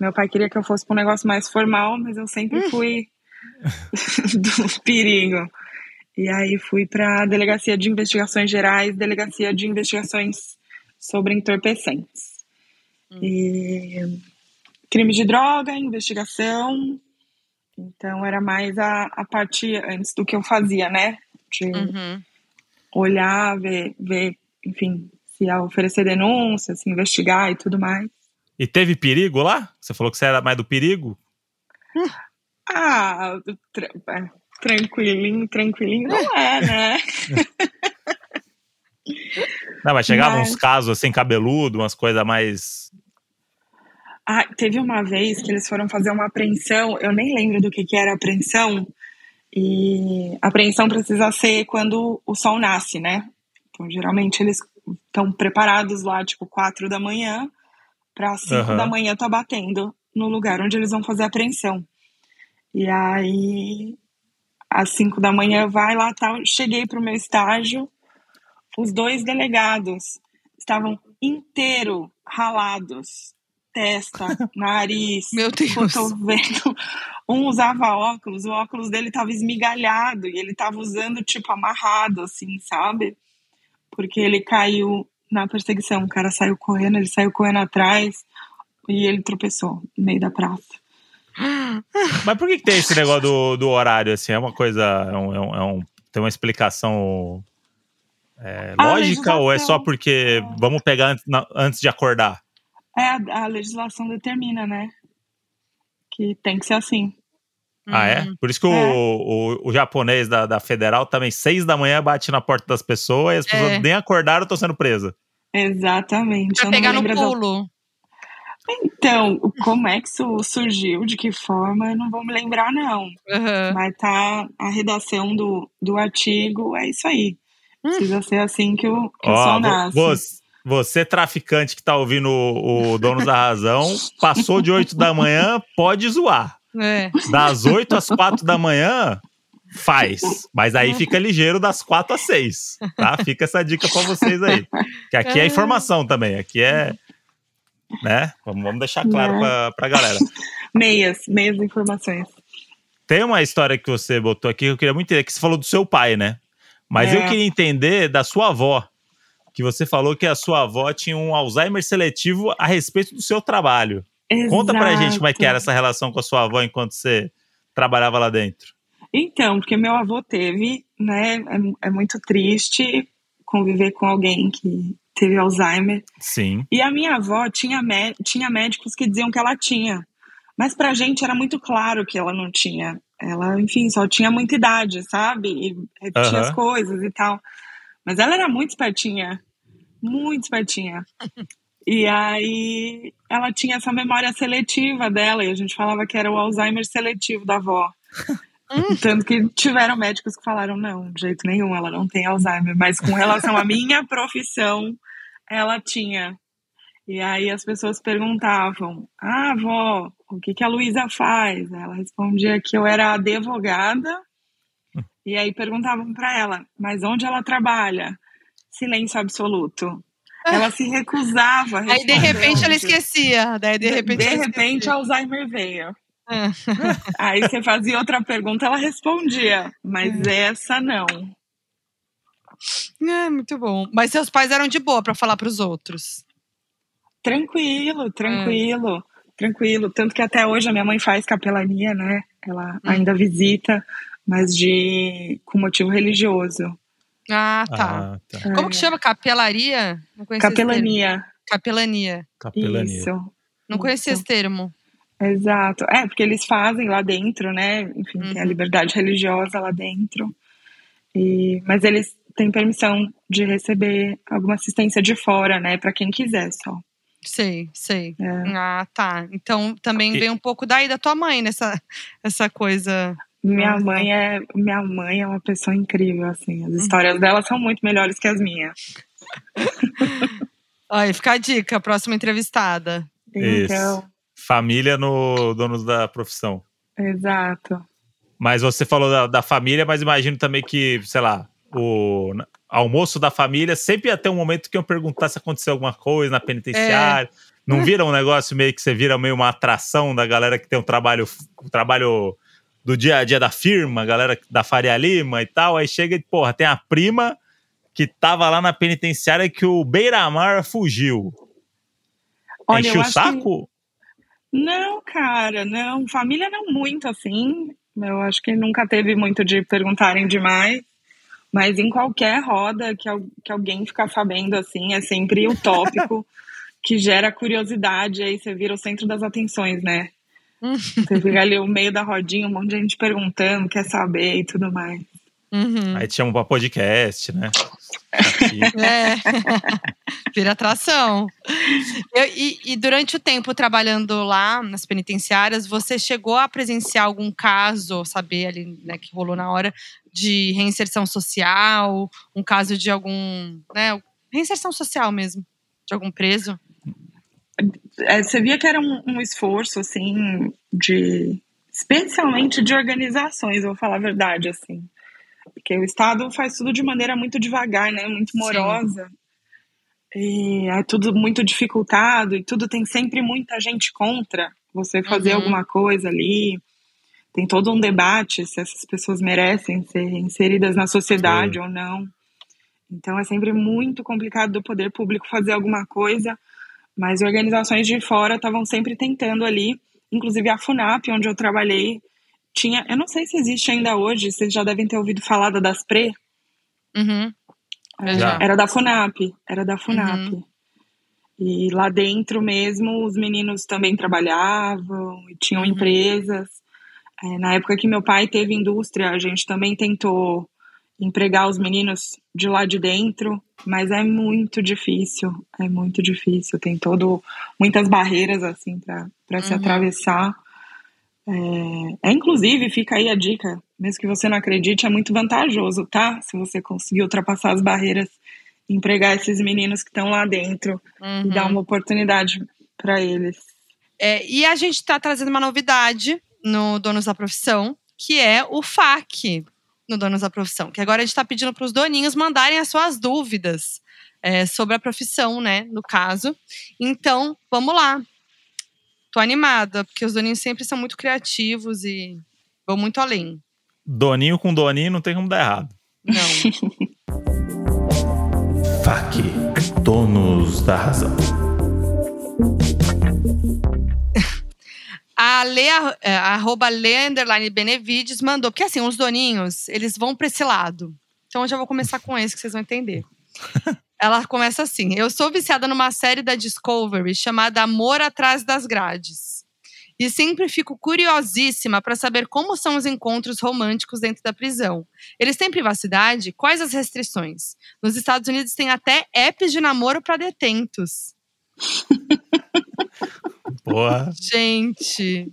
Meu pai queria que eu fosse para um negócio mais formal, mas eu sempre fui do perigo. E aí fui para a Delegacia de Investigações Gerais, Delegacia de Investigações sobre Entorpecentes. Hum. E crime de droga, investigação. Então era mais a, a parte antes do que eu fazia, né? De uhum. olhar, ver, ver, enfim, se ia oferecer denúncia, se investigar e tudo mais. E teve perigo lá? Você falou que você era mais do perigo? Ah, tra é, tranquilinho, tranquilinho não é, né? Não, mas chegavam mas... uns casos assim, cabeludo, umas coisas mais. Ah, teve uma vez que eles foram fazer uma apreensão, eu nem lembro do que, que era a apreensão, e a apreensão precisa ser quando o sol nasce, né? Então, geralmente eles estão preparados lá, tipo, quatro da manhã, para cinco uhum. da manhã tá batendo no lugar onde eles vão fazer a apreensão. E aí, às cinco da manhã, vai lá, tá, cheguei pro meu estágio, os dois delegados estavam inteiro ralados, testa, nariz, Meu Deus. cotovelo. Um usava óculos, o óculos dele tava esmigalhado e ele tava usando tipo amarrado assim, sabe? Porque ele caiu na perseguição. O cara saiu correndo, ele saiu correndo atrás e ele tropeçou no meio da praça. Mas por que, que tem esse negócio do, do horário, assim? É uma coisa. É um, é um, é um tem uma explicação é, lógica ou é só porque vamos pegar antes, na, antes de acordar? É, a, a legislação determina, né? Que tem que ser assim. Ah, é? Por isso que é. o, o, o, japonês da, da federal também, seis da manhã, bate na porta das pessoas e as pessoas é. nem acordaram estão sendo presas. Exatamente. Pra pegar no pulo. Então, como é que isso surgiu, de que forma, eu não vou me lembrar, não. Uhum. Mas tá a redação do, do artigo, é isso aí. Hum. Precisa ser assim que o, que o sol nasce. Você, você, traficante que tá ouvindo o, o Dono da Razão, passou de 8 da manhã, pode zoar. É. Das 8 às 4 da manhã, faz. Mas aí fica ligeiro das 4 às 6. Tá? Fica essa dica para vocês aí. Que aqui é informação também. Aqui é. Né? Vamos, vamos deixar claro para pra galera. Meias, meias informações. Tem uma história que você botou aqui que eu queria muito entender, que você falou do seu pai, né? Mas é. eu queria entender da sua avó. Que você falou que a sua avó tinha um Alzheimer seletivo a respeito do seu trabalho. Exato. Conta pra gente como é que era essa relação com a sua avó enquanto você trabalhava lá dentro. Então, porque meu avô teve, né? É, é muito triste conviver com alguém que teve Alzheimer. Sim. E a minha avó tinha, tinha médicos que diziam que ela tinha. Mas pra gente era muito claro que ela não tinha. Ela, enfim, só tinha muita idade, sabe? E repetia as coisas e tal. Mas ela era muito espertinha. Muito espertinha. E aí ela tinha essa memória seletiva dela, e a gente falava que era o Alzheimer seletivo da avó. Hum. Tanto que tiveram médicos que falaram, não, de jeito nenhum, ela não tem Alzheimer. Mas com relação à minha profissão, ela tinha. E aí as pessoas perguntavam, ah, avó, o que, que a Luísa faz? Ela respondia que eu era advogada. E aí perguntavam para ela, mas onde ela trabalha? Silêncio absoluto. Ela se recusava. Aí de repente ela esquecia. Daí de repente. De, de repente Alzheimer veio. É. Aí você fazia outra pergunta, ela respondia, mas é. essa não. É, muito bom. Mas seus pais eram de boa para falar para os outros? Tranquilo, tranquilo, é. tranquilo. Tanto que até hoje a minha mãe faz capelania, né? Ela hum. ainda visita, mas de com motivo religioso. Ah, tá. Ah, tá. Como que chama? Capelaria? Capelania. Capelania. Capelania. Isso. Não conhecia esse termo. Exato. É, porque eles fazem lá dentro, né? Enfim, uhum. tem a uhum. liberdade religiosa lá dentro. E, mas eles têm permissão de receber alguma assistência de fora, né? Para quem quiser só. Sei, sei. É. Ah, tá. Então também E- vem um pouco daí da tua mãe nessa essa coisa. Minha mãe é minha mãe é uma pessoa incrível, assim. As histórias dela são muito melhores que as minhas. Aí fica a dica, próxima entrevistada. Então, Isso. Família no Donos da Profissão. exato. Mas você falou da, da família, mas imagino também que, sei lá, o almoço da família sempre ia ter um momento que eu perguntar se aconteceu alguma coisa na penitenciária. Não vira um negócio meio que você vira meio uma atração da galera que tem um trabalho, um trabalho do dia a dia da firma, galera da Faria Lima e tal. Aí chega e, porra, tem a prima que tava lá na penitenciária que o Beiramar fugiu. Olha, Encheu eu o saco? Não, cara, não. Família não muito assim. Eu acho que nunca teve muito de perguntarem demais. Mas em qualquer roda que, que alguém ficar sabendo assim, é sempre o tópico que gera curiosidade. Aí você vira o centro das atenções, né? Você fica ali no meio da rodinha, um monte de gente perguntando, quer saber e tudo mais. Uhum. Aí te chamam pra podcast, né? É. Vira atração. Eu- e, e durante o tempo trabalhando lá nas penitenciárias, você chegou a presenciar algum caso, saber ali, né, que rolou na hora, de reinserção social, um caso de algum, né, reinserção social mesmo, de algum preso? É, você via que era um, um esforço, assim, de. especialmente de organizações, vou falar a verdade, assim. Porque o Estado faz tudo de maneira muito devagar, né? Muito morosa. E é tudo muito dificultado, e tudo tem sempre muita gente contra você fazer Uhum. alguma coisa ali. Tem todo um debate se essas pessoas merecem ser inseridas na sociedade ou não. Então é sempre muito complicado do poder público fazer alguma coisa, mas organizações de fora estavam sempre tentando ali, inclusive a FUNAP, onde eu trabalhei, tinha, eu não sei se existe ainda hoje, vocês já devem ter ouvido falar da Daspré, Uhum. É, Já. Era da FUNAP, era da FUNAP. E lá dentro mesmo, os meninos também trabalhavam e tinham Uhum. empresas. É, na época que meu pai teve indústria, a gente também tentou empregar os meninos de lá de dentro, mas é muito difícil, é muito difícil. Tem todo muitas barreiras assim para se Uhum. atravessar. É, é, inclusive, fica aí a dica, mesmo que você não acredite, é muito vantajoso, tá? Se você conseguir ultrapassar as barreiras, empregar esses meninos que estão lá dentro Uhum. e dar uma oportunidade para eles. É, e a gente está trazendo uma novidade no Donos da Profissão, que é o FAQ no Donos da Profissão. Que agora a gente está pedindo para os doninhos mandarem as suas dúvidas é, sobre a profissão, né? No caso. Então, vamos lá. Tô animada, porque os doninhos sempre são muito criativos e vão muito além. Doninho com Doninho não tem como dar errado. Não. FAQ, donos da razão. A Lê, é, arroba Lê, underline Benevides, mandou. Porque assim, os doninhos, eles vão pra esse lado. Então eu já vou começar com esse, que vocês vão entender. Ela começa assim: Eu sou viciada numa série da Discovery chamada Amor Atrás das Grades. E sempre fico curiosíssima para saber como são os encontros românticos dentro da prisão. Eles têm privacidade? Quais as restrições? Nos Estados Unidos tem até apps de namoro para detentos. Porra. Gente.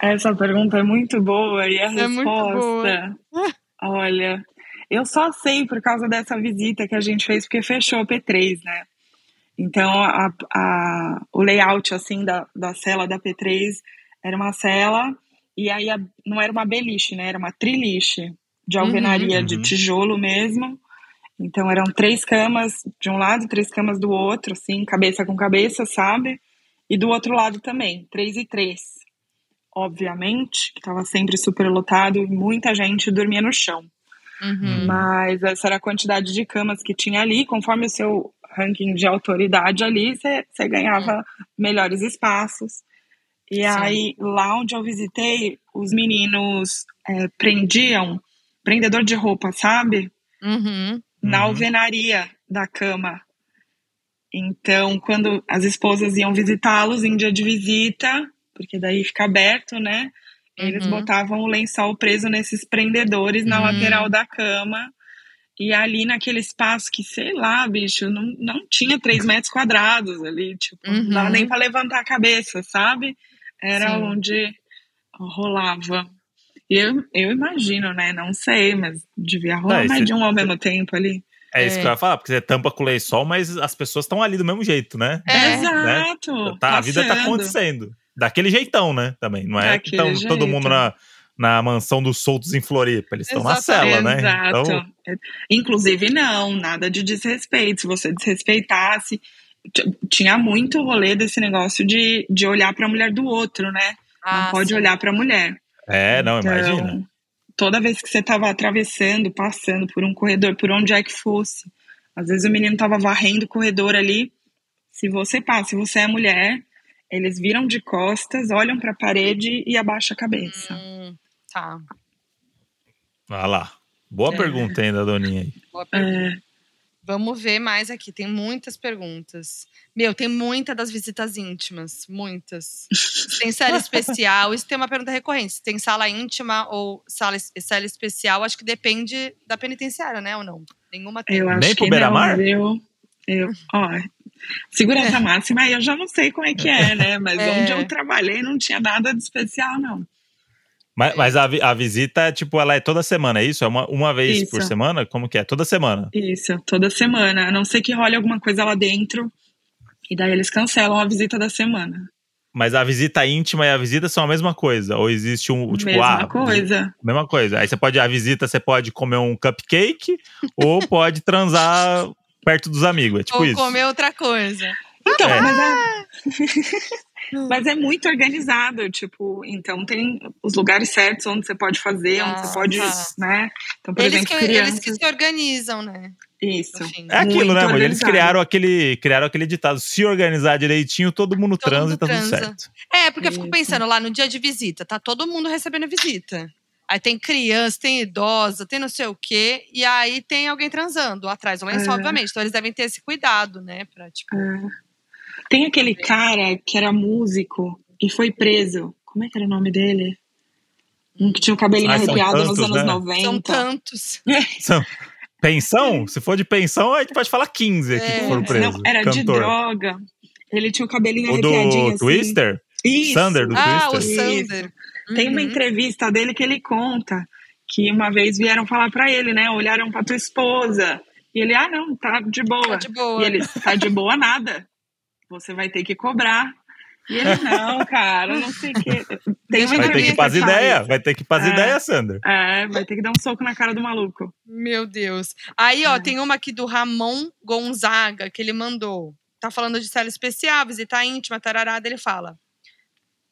Essa pergunta é muito boa e a É muito resposta. Olha, eu só sei por causa dessa visita que a gente fez, porque fechou o P3, né? Então, a, a- o layout, assim, da, da cela da P3 era uma cela, e aí a- não era uma beliche, né? Era uma triliche de alvenaria Uhum. de tijolo mesmo. Então, eram três camas de um lado, três camas do outro, assim, cabeça com cabeça, sabe? E do outro lado também, três e três. Obviamente, que estava sempre super lotado e muita gente dormia no chão. Uhum. Mas essa era a quantidade de camas que tinha ali. Conforme o seu ranking de autoridade ali, você ganhava melhores espaços. E Sim. aí, lá onde eu visitei, os meninos é, prendiam prendedor de roupa, sabe? Uhum. Na Uhum. alvenaria da cama. Então, quando as esposas iam visitá-los em dia de visita, porque daí fica aberto, né? Eles Uhum. botavam o lençol preso nesses prendedores na Hum. lateral da cama E ali naquele espaço que, sei lá, bicho, não, não tinha três metros quadrados ali, tipo, Uhum. não dava nem pra levantar a cabeça, sabe? Era Sim. onde rolava. E eu, eu imagino, né? Não sei, mas devia rolar É, mais de um ao mesmo tempo ali. É isso É. que eu ia falar, porque você tampa com lençol, mas as pessoas estão ali do mesmo jeito, né? É, Exato. Tá, a vida tá acontecendo. Daquele jeitão, né? Também. Não é que Daquele estão todo mundo na, na mansão dos soltos em Floripa. Eles estão na cela, né? Exato. Então, É, Inclusive, não, nada de desrespeito. Se você desrespeitasse. Tinha muito rolê desse negócio de, de olhar pra mulher do outro, né? Ah, não pode sim. olhar pra mulher. é, não, Então, imagina. Toda vez que você tava atravessando, passando por um corredor, por onde é que fosse, às vezes o menino tava varrendo o corredor ali. Se você passa, se você é mulher, eles viram de costas, olham pra parede e abaixam a cabeça. Hum, tá. Olha lá. Boa É. pergunta ainda, Doninha. aí. Boa pergunta. É, Vamos ver mais aqui. Tem muitas perguntas. Meu, tem muita das visitas íntimas. Muitas. Tem sala especial. Isso tem uma pergunta recorrente. Se tem sala íntima ou sala, sala especial, acho que depende da penitenciária, né? Ou não? Nenhuma tem. eu acho Nem pro Beira-Mar? viu? Eu, ó, segurança máxima aí eu já não sei como é que é, né? Mas É. onde eu trabalhei não tinha nada de especial, não. Mas, mas a, a visita, tipo, ela é toda semana, é isso? É uma, uma vez Isso. por semana? Como que é? Toda semana. Isso, toda semana. A não ser que role alguma coisa lá dentro. E daí eles cancelam a visita da semana. Mas a visita íntima e a visita são a mesma coisa? Ou existe um, tipo, Mesma ah, coisa. Mesma coisa. Aí você pode, a visita, você pode comer um cupcake ou pode transar perto dos amigos. É tipo ou isso. comer outra coisa. Então, É. mas é. Mas é muito organizado, tipo, então tem os lugares certos onde você pode fazer, onde Ah, você pode, tá. né? Então, por Eles exemplo, que, crianças. eles que se organizam, né? Isso. Enfim. É aquilo, Muito né, amor? Eles criaram aquele, criaram aquele ditado: se organizar direitinho, todo mundo Todo transa mundo e tá transa. tudo certo. É, porque eu fico Isso. pensando lá no dia de visita, tá todo mundo recebendo visita. Aí tem criança, tem idosa, tem não sei o quê, e aí tem alguém transando atrás do lençol, É. obviamente. Então eles devem ter esse cuidado, né? Pra, tipo, É. Tem aquele cara que era músico e foi preso. Como é que era o nome dele? Um que tinha o cabelinho Ah, arrepiado nos tantos, anos né? 90. são tantos. São- Pensão? Se for de pensão, a gente pode falar 15 aqui É. que foram presos. Não, era de Cantor. droga. Ele tinha o cabelinho O arrepiadinho do assim. Twister? Isso. Sander do Ah, o Twister? Tem uma Uhum. entrevista dele que ele conta que uma vez vieram falar pra ele, né? Olharam pra tua esposa. E ele, ah, não, tá de boa. Tá de boa. E ele, tá de boa nada. Você vai ter que cobrar. E ele, não, cara, não sei o quê. Tem uma Vai ter que ir entrevista pras que faz. ideias, vai ter que ir pras É. ideias, Sander. É, vai ter que dar um soco na cara do maluco. Meu Deus. Aí, ó, É. tem uma aqui do Ramon Gonzaga, que ele mandou. Tá falando de cela especial, visita íntima, tararada, ele fala.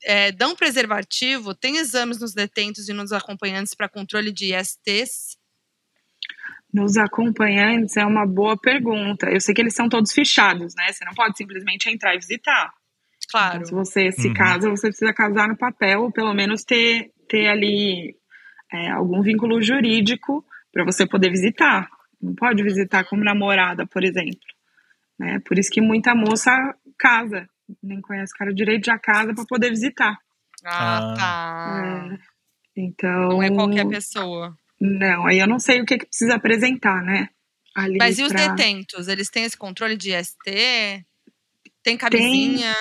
É, dão preservativo, tem exames nos detentos e nos acompanhantes para controle de ISTs? Nos acompanhantes é uma boa pergunta. Eu sei que eles são todos fechados, né? Você não pode simplesmente entrar e visitar. Claro. Então, se você se Uhum. casa, você precisa casar no papel, ou pelo menos ter, ter ali é, algum vínculo jurídico para você poder visitar. Não pode visitar como namorada, por exemplo. Né? Por isso que muita moça casa. Nem conhece o cara direito, já casa para poder visitar. Ah, Ah. tá. É. Então. Não é qualquer pessoa. Não, aí eu não sei o que, que precisa apresentar, né? Ali Mas e os pra- detentos? Eles têm esse controle de IST? Tem camisinha?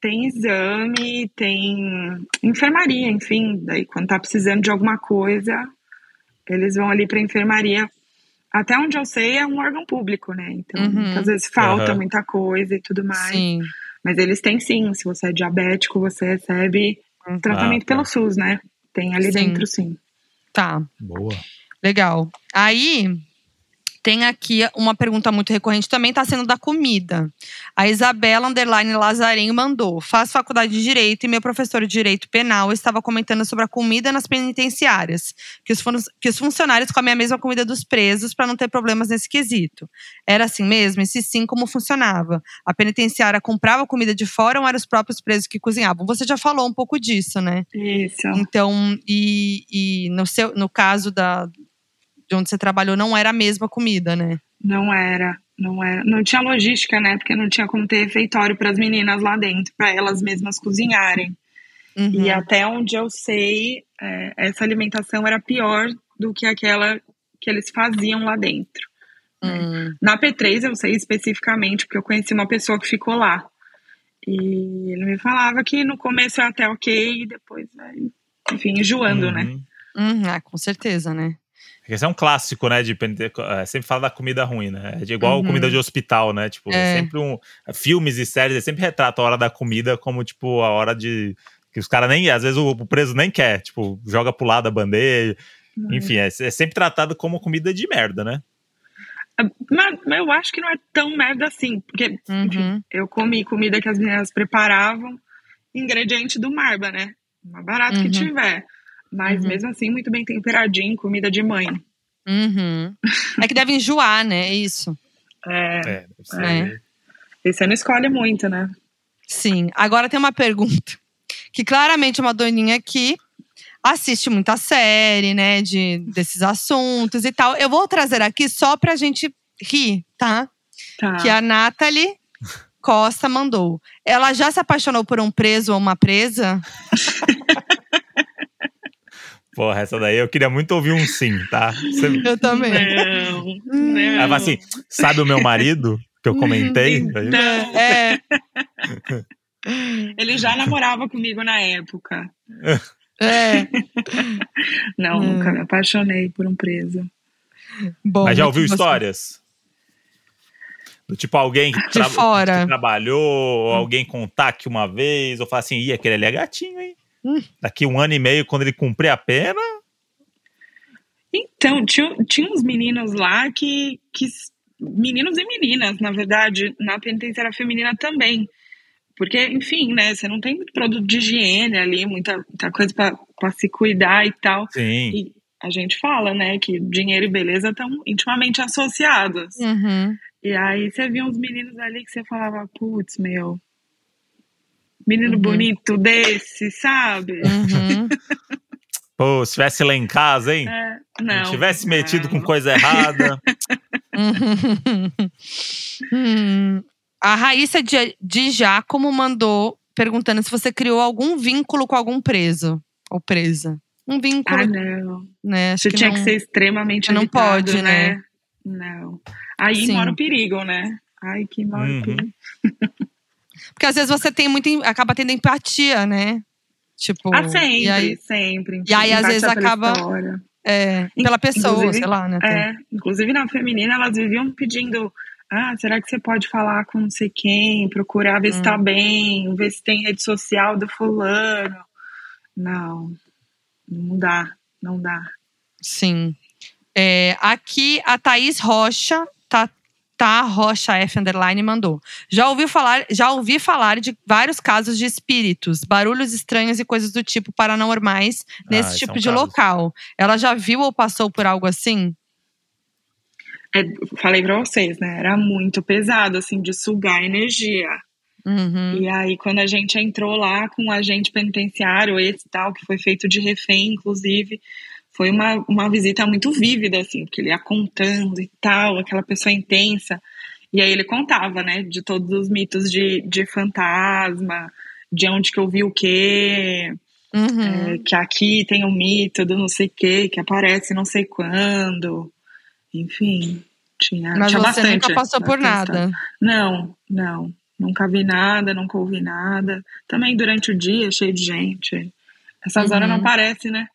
tem exame, tem enfermaria, enfim. Daí, quando tá precisando de alguma coisa, eles vão ali pra enfermaria. Até onde eu sei, é um órgão público, né? Então, Uhum. muitas vezes falta Aham. muita coisa e tudo mais. Sim. Mas eles têm sim. Se você é diabético, você recebe tratamento Ah, tá. pelo SUS, né? Tem ali Sim. dentro, sim. Tá. Boa. Legal. Aí tem aqui uma pergunta muito recorrente também, está sendo da comida. A Isabela Underline Lazarenho mandou: Faço faculdade de Direito e meu professor de Direito Penal estava comentando sobre a comida nas penitenciárias, que os, que os funcionários comem a mesma comida dos presos para não ter problemas nesse quesito. Era assim mesmo? E se sim, como funcionava? A penitenciária comprava comida de fora ou eram os próprios presos que cozinhavam? Você já falou um pouco disso, né? Isso. Então, e, e no, seu, no caso da, de onde você trabalhou, não era a mesma comida, né? Não era, não era. Não tinha logística, né? Porque não tinha como ter refeitório para as meninas lá dentro, para elas mesmas cozinharem. Uhum. E até onde eu sei, é, essa alimentação era pior do que aquela que eles faziam lá dentro. Hum. Na P3 eu sei especificamente, porque eu conheci uma pessoa que ficou lá. E ele me falava que no começo é até ok, e depois vai, enfim, enjoando, né? Uhum. Hum, ah, com certeza, né? Esse é um clássico, né? De é, sempre fala da comida ruim, né? É de igual Uhum. comida de hospital, né? Tipo, é. É. sempre um. Filmes e séries é sempre retratam a hora da comida como, tipo, a hora de. Que os caras nem. Às vezes o, o preso nem quer. Tipo, joga pro lado da bandeja. Enfim, é, é sempre tratado como comida de merda, né? Mas, mas eu acho que não é tão merda assim, porque enfim, Uhum. eu comi comida que as meninas preparavam, ingrediente do Marba, né? Mais barato que Uhum. tiver. Mas Uhum. mesmo assim, muito bem temperadinho, comida de mãe. Uhum. É que deve enjoar, né? É isso. É, É, É. e você não escolhe muito, né? Sim. Agora tem uma pergunta. Que claramente é uma doninha que assiste muita série, né? De, desses assuntos e tal. Eu vou trazer aqui só pra gente rir, tá? Tá. Que a Nathalie Costa mandou. Ela já se apaixonou por um preso ou uma presa? Porra, essa daí eu queria muito ouvir um sim, tá? Você... Eu também. Não, Hum. não. Ela fala assim: sabe o meu marido que eu comentei? Não. É. Ele já namorava comigo na época. É. Não, Hum. nunca me apaixonei por um preso. Bom, Mas já ouviu histórias? Do tipo alguém que, tra- fora. que trabalhou, ou alguém contar que uma vez, ou falar assim, ih, aquele ali é gatinho, hein? Hum. Daqui um ano e meio, quando ele cumprir a pena, Então, tinha, tinha uns meninos lá que, que. Meninos e meninas, na verdade, na penitenciária feminina também. Porque, enfim, né? Você não tem muito produto de higiene ali, muita, muita coisa pra, pra se cuidar e tal. sim. E a gente fala, né, que dinheiro e beleza estão intimamente associados. Uhum. E aí você via uns meninos ali que você falava, putz, meu. Menino Uhum. bonito desse, sabe? Uhum. Pô, se tivesse lá em casa, hein? É, não, não. tivesse metido com não. coisa errada. Hum. A Raíssa de, de Giacomo mandou perguntando se você criou algum vínculo com algum preso ou presa. Um vínculo, Ah, não. né? Acho Você que tinha não- que ser extremamente não evitado, pode, né? Não. Aí Sim. mora o perigo, né? Ai, que mora Uhum. o perigo. Porque às vezes você tem muito, acaba tendo empatia, né? Tipo, Ah, sempre, e aí, sempre. e aí, às vezes, acaba- é, pela pessoa, Inclusive, sei lá, né? É, inclusive na feminina elas viviam pedindo ah, será que você pode falar com não sei quem, procurar ver se Hum. tá bem, ver se tem rede social do fulano. Não, não dá, não dá. Sim. É, aqui a Thaís Rocha, tá, tá Rocha F underline mandou. Já ouvi falar, já ouvi falar de vários casos de espíritos, barulhos estranhos e coisas do tipo paranormais nesse esse é tipo um de caso. local. Ela já viu ou passou por algo assim? É, falei pra vocês, né? Era muito pesado, assim, de sugar energia. Uhum. E aí, quando a gente entrou lá com o agente penitenciário, esse tal, que foi feito de refém, inclusive, foi uma, uma visita muito vívida, assim, porque ele ia contando e tal, aquela pessoa intensa. E aí ele contava, né, de todos os mitos de, de fantasma, de onde que eu vi o quê, Uhum. é, que aqui tem o mito do não sei o quê, que aparece não sei quando. Enfim, tinha, Mas tinha você bastante. nunca passou por nada. não, não. Nunca vi nada, nunca ouvi nada. Também durante o dia, cheio de gente. Essas Uhum. horas não parece, né?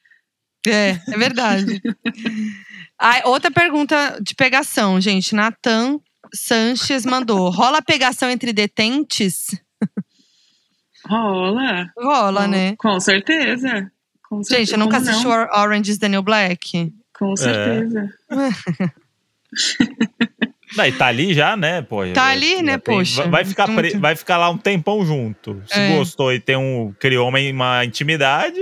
É, é verdade. Outra pergunta de pegação, gente. Natan Sanches mandou. Rola pegação entre detentes? Rola. Rola, Com- né? Com certeza. Com certeza. Gente, eu nunca Como assisti não? Or- Orange is the New Black. Com certeza. Daí tá ali já, né? Pô, Tá já- ali, já né, tem- poxa. vai- ficar, vai ficar lá um tempão junto. Se É. gostou e tem um, criou uma, uma intimidade,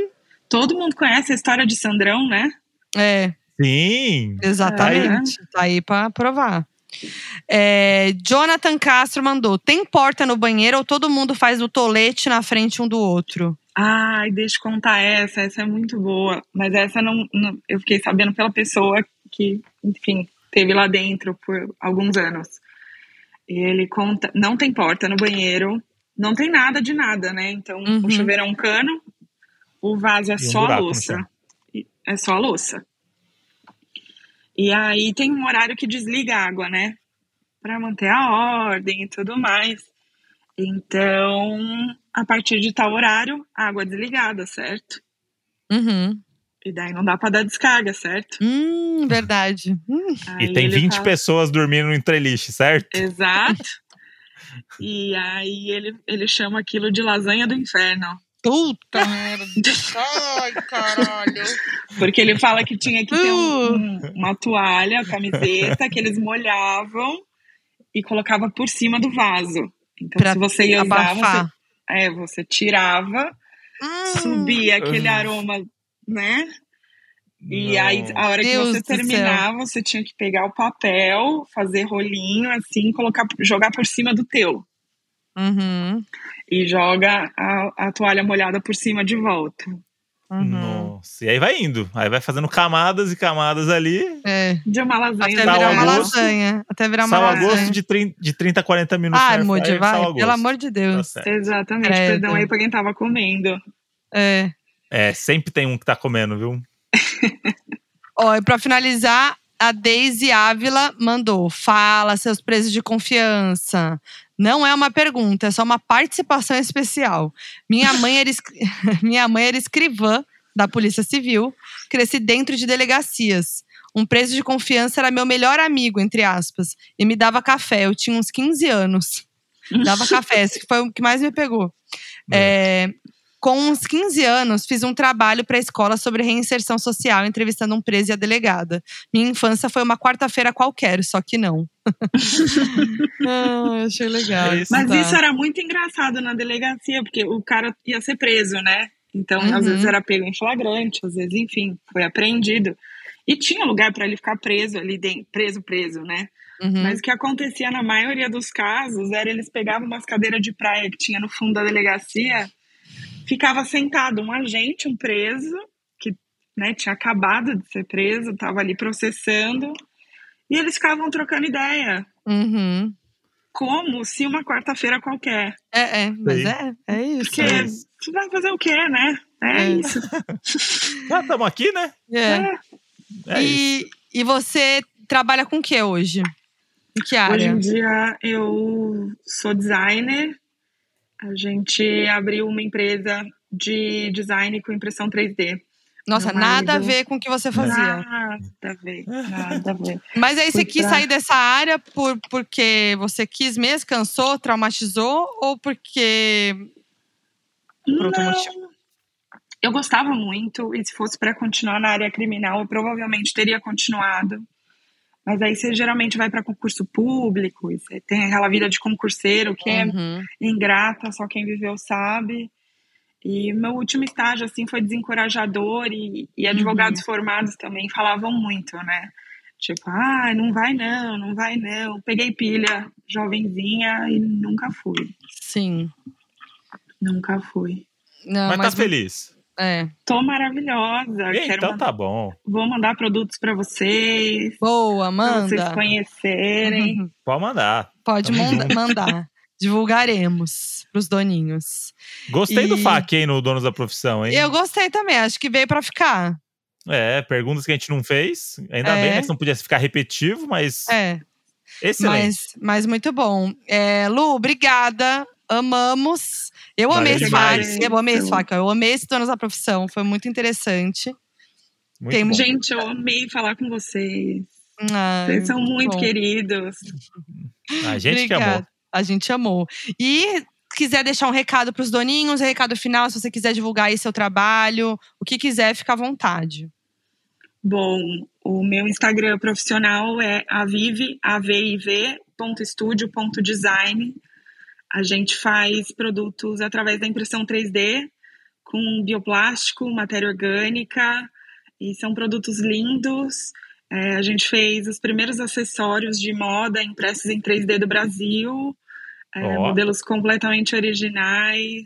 Todo mundo conhece a história de Sandrão, né? É, sim. exatamente. Tá aí pra provar. É, Jonathan Castro mandou: tem porta no banheiro ou todo mundo faz o tolete na frente um do outro? Ai, deixa eu contar essa. Essa é muito boa. Mas essa não, não- eu fiquei sabendo pela pessoa que, enfim, teve lá dentro por alguns anos. E ele conta, não tem porta no banheiro, não tem nada de nada, né? Então, Uhum. o chuveiro é um cano, o vaso é um só a louça. É só a louça. E aí tem um horário que desliga a água, né? Para manter a ordem e tudo mais. Então, a partir de tal horário, a água é desligada, certo? Uhum. E daí não dá para dar descarga, certo? Hum, verdade. Hum. E tem 20 fala... pessoas dormindo no treliche, certo? Exato. e aí ele, ele chama aquilo de lasanha do inferno. Puta merda. Ai, caralho. Porque ele fala que tinha que ter um, uh. um, uma toalha, camiseta, que eles molhavam e colocava por cima do vaso. Então, pra se você ia usar, você, é, você tirava, hum. subia aquele aroma, né? E Não. aí, a hora Deus que você terminava, você tinha que pegar o papel, fazer rolinho, assim, colocar, jogar por cima do teu. Uhum. E joga a, a toalha molhada por cima de volta. Uhum. Nossa, e aí vai indo. Aí vai fazendo camadas e camadas ali. É. De uma lasanha. Até virar uma lasanha. Até virar uma lasanha. Sal a gosto de 30, de 30 a 40 minutos. Ah, Moody, vai. Pelo amor de Deus. Tá Exatamente. Credo. Perdão aí pra quem tava comendo. É. É, sempre tem um que tá comendo, viu? Ó, e pra finalizar, a Daisy Ávila mandou: fala seus preços de confiança. Não é uma pergunta, é só uma participação especial. Minha mãe era, Minha mãe era escrivã da Polícia Civil, cresci dentro de delegacias. Um preso de confiança era meu melhor amigo, entre aspas, e me dava café. Eu tinha uns 15 anos. Dava café, esse foi o que mais me pegou. É, com uns 15 anos, fiz um trabalho para a escola sobre reinserção social, entrevistando um preso e a delegada. Minha infância foi uma quarta-feira qualquer, só que não. ah, achei legal. É isso, Mas tá. isso era muito engraçado na delegacia, porque o cara ia ser preso, né? Então, uhum. às vezes era pego em flagrante, às vezes, enfim, foi apreendido. E tinha lugar para ele ficar preso ali dentro, preso, preso, né? Uhum. Mas o que acontecia na maioria dos casos era eles pegavam umas cadeiras de praia que tinha no fundo da delegacia ficava sentado um agente, um preso, que né, tinha acabado de ser preso, estava ali processando, e eles ficavam trocando ideia. Uhum. Como se uma quarta-feira qualquer. É, é, mas é, é isso. Porque é. você vai fazer o quê, né? É, é. isso. ah, estamos aqui, né? É. é. é e, e você trabalha com o que hoje? Em que área? Hoje em dia eu sou designer a gente abriu uma empresa de design com impressão 3D. Nossa, nada a ver com o que você fazia. Nada a ver, nada a ver. Mas aí Fui você quis pra... sair dessa área por, porque você quis mesmo, cansou, traumatizou ou porque. Por outro motivo? Eu gostava muito, e se fosse para continuar na área criminal, eu provavelmente teria continuado. Mas aí você geralmente vai para concurso público, e você tem aquela vida de concurseiro que é uhum. é ingrata, só quem viveu sabe. E meu último estágio, assim, foi desencorajador e, e advogados uhum. formados também falavam muito, né? Tipo, ah, não vai não, não vai não. Peguei pilha jovenzinha e nunca fui. Sim. Nunca fui. Não, mas, mas tá feliz? É. Tô maravilhosa. então mandar, tá bom. Vou mandar produtos para vocês. Boa, manda. Pra vocês conhecerem. Uhum. Pode mandar. Pode manda, mandar. Divulgaremos pros doninhos. Gostei e... do FAQ, hein, no Donos da Profissão, hein? Eu gostei também, acho que veio para ficar. É, perguntas que a gente não fez. Ainda é. bem né, que não podia ficar repetitivo, mas. É. Excelente. Mas, mas muito bom. É, Lu, obrigada. Amamos. Eu amei esse FAQ, eu amei esse FAQ, eu amei esse Donos da Profissão, foi muito interessante. Muito Tem... Gente, eu amei falar com vocês. Ah, vocês são muito bom. queridos. A gente Obrigada. que amou. A gente amou. E quiser deixar um recado para os doninhos, um recado final, se você quiser divulgar aí seu trabalho, o que quiser, fica à vontade. Bom, o meu Instagram profissional é aviv, aviv.studio.design. A gente faz produtos através da impressão 3D, com bioplástico, matéria orgânica, e são produtos lindos. É, a gente fez os primeiros acessórios de moda impressos em 3D do Brasil, é, oh. modelos completamente originais.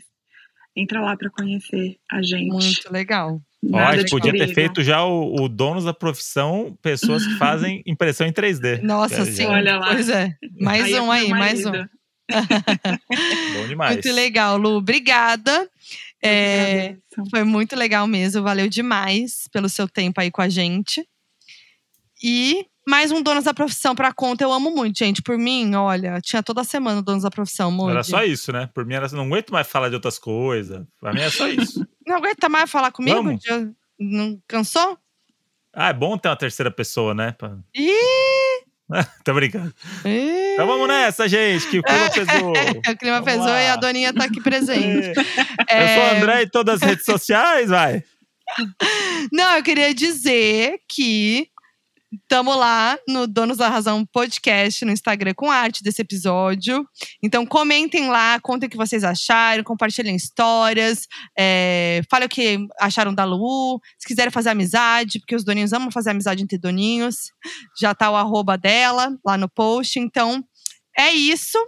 Entra lá para conhecer a gente. Muito legal. Ó, a gente podia ter feito já o, o donos da profissão, pessoas que fazem impressão em 3D. Nossa, sim. Olha lá. Pois é. Mais aí um aí, mais um. Bom demais. Muito legal, Lu. Obrigada. É, foi muito legal mesmo. Valeu demais pelo seu tempo aí com a gente. E mais um Donos da Profissão pra conta. Eu amo muito, gente. Por mim, olha, tinha toda semana o Donos da Profissão. Muito. Era só isso, né? Por mim, era, não aguento mais falar de outras coisas. Pra mim é só isso. Não aguenta mais falar comigo? Vamos. Não cansou? ah, é bom ter uma terceira pessoa, né? Pra- Ih! Tô brincando. Então vamos nessa, gente, que o clima pesou. O clima Vamos pesou lá. e a Doninha tá aqui presente. É. Eu sou o É, André em todas as redes sociais, vai. Não, eu queria dizer que estamos lá no Donos da Razão podcast no Instagram com arte desse episódio. Então comentem lá, contem o que vocês acharam, compartilhem histórias, é, falem o que acharam da Lu. Se quiserem fazer amizade, porque os doninhos amam fazer amizade entre doninhos, já tá o arroba dela lá no post. Então é isso.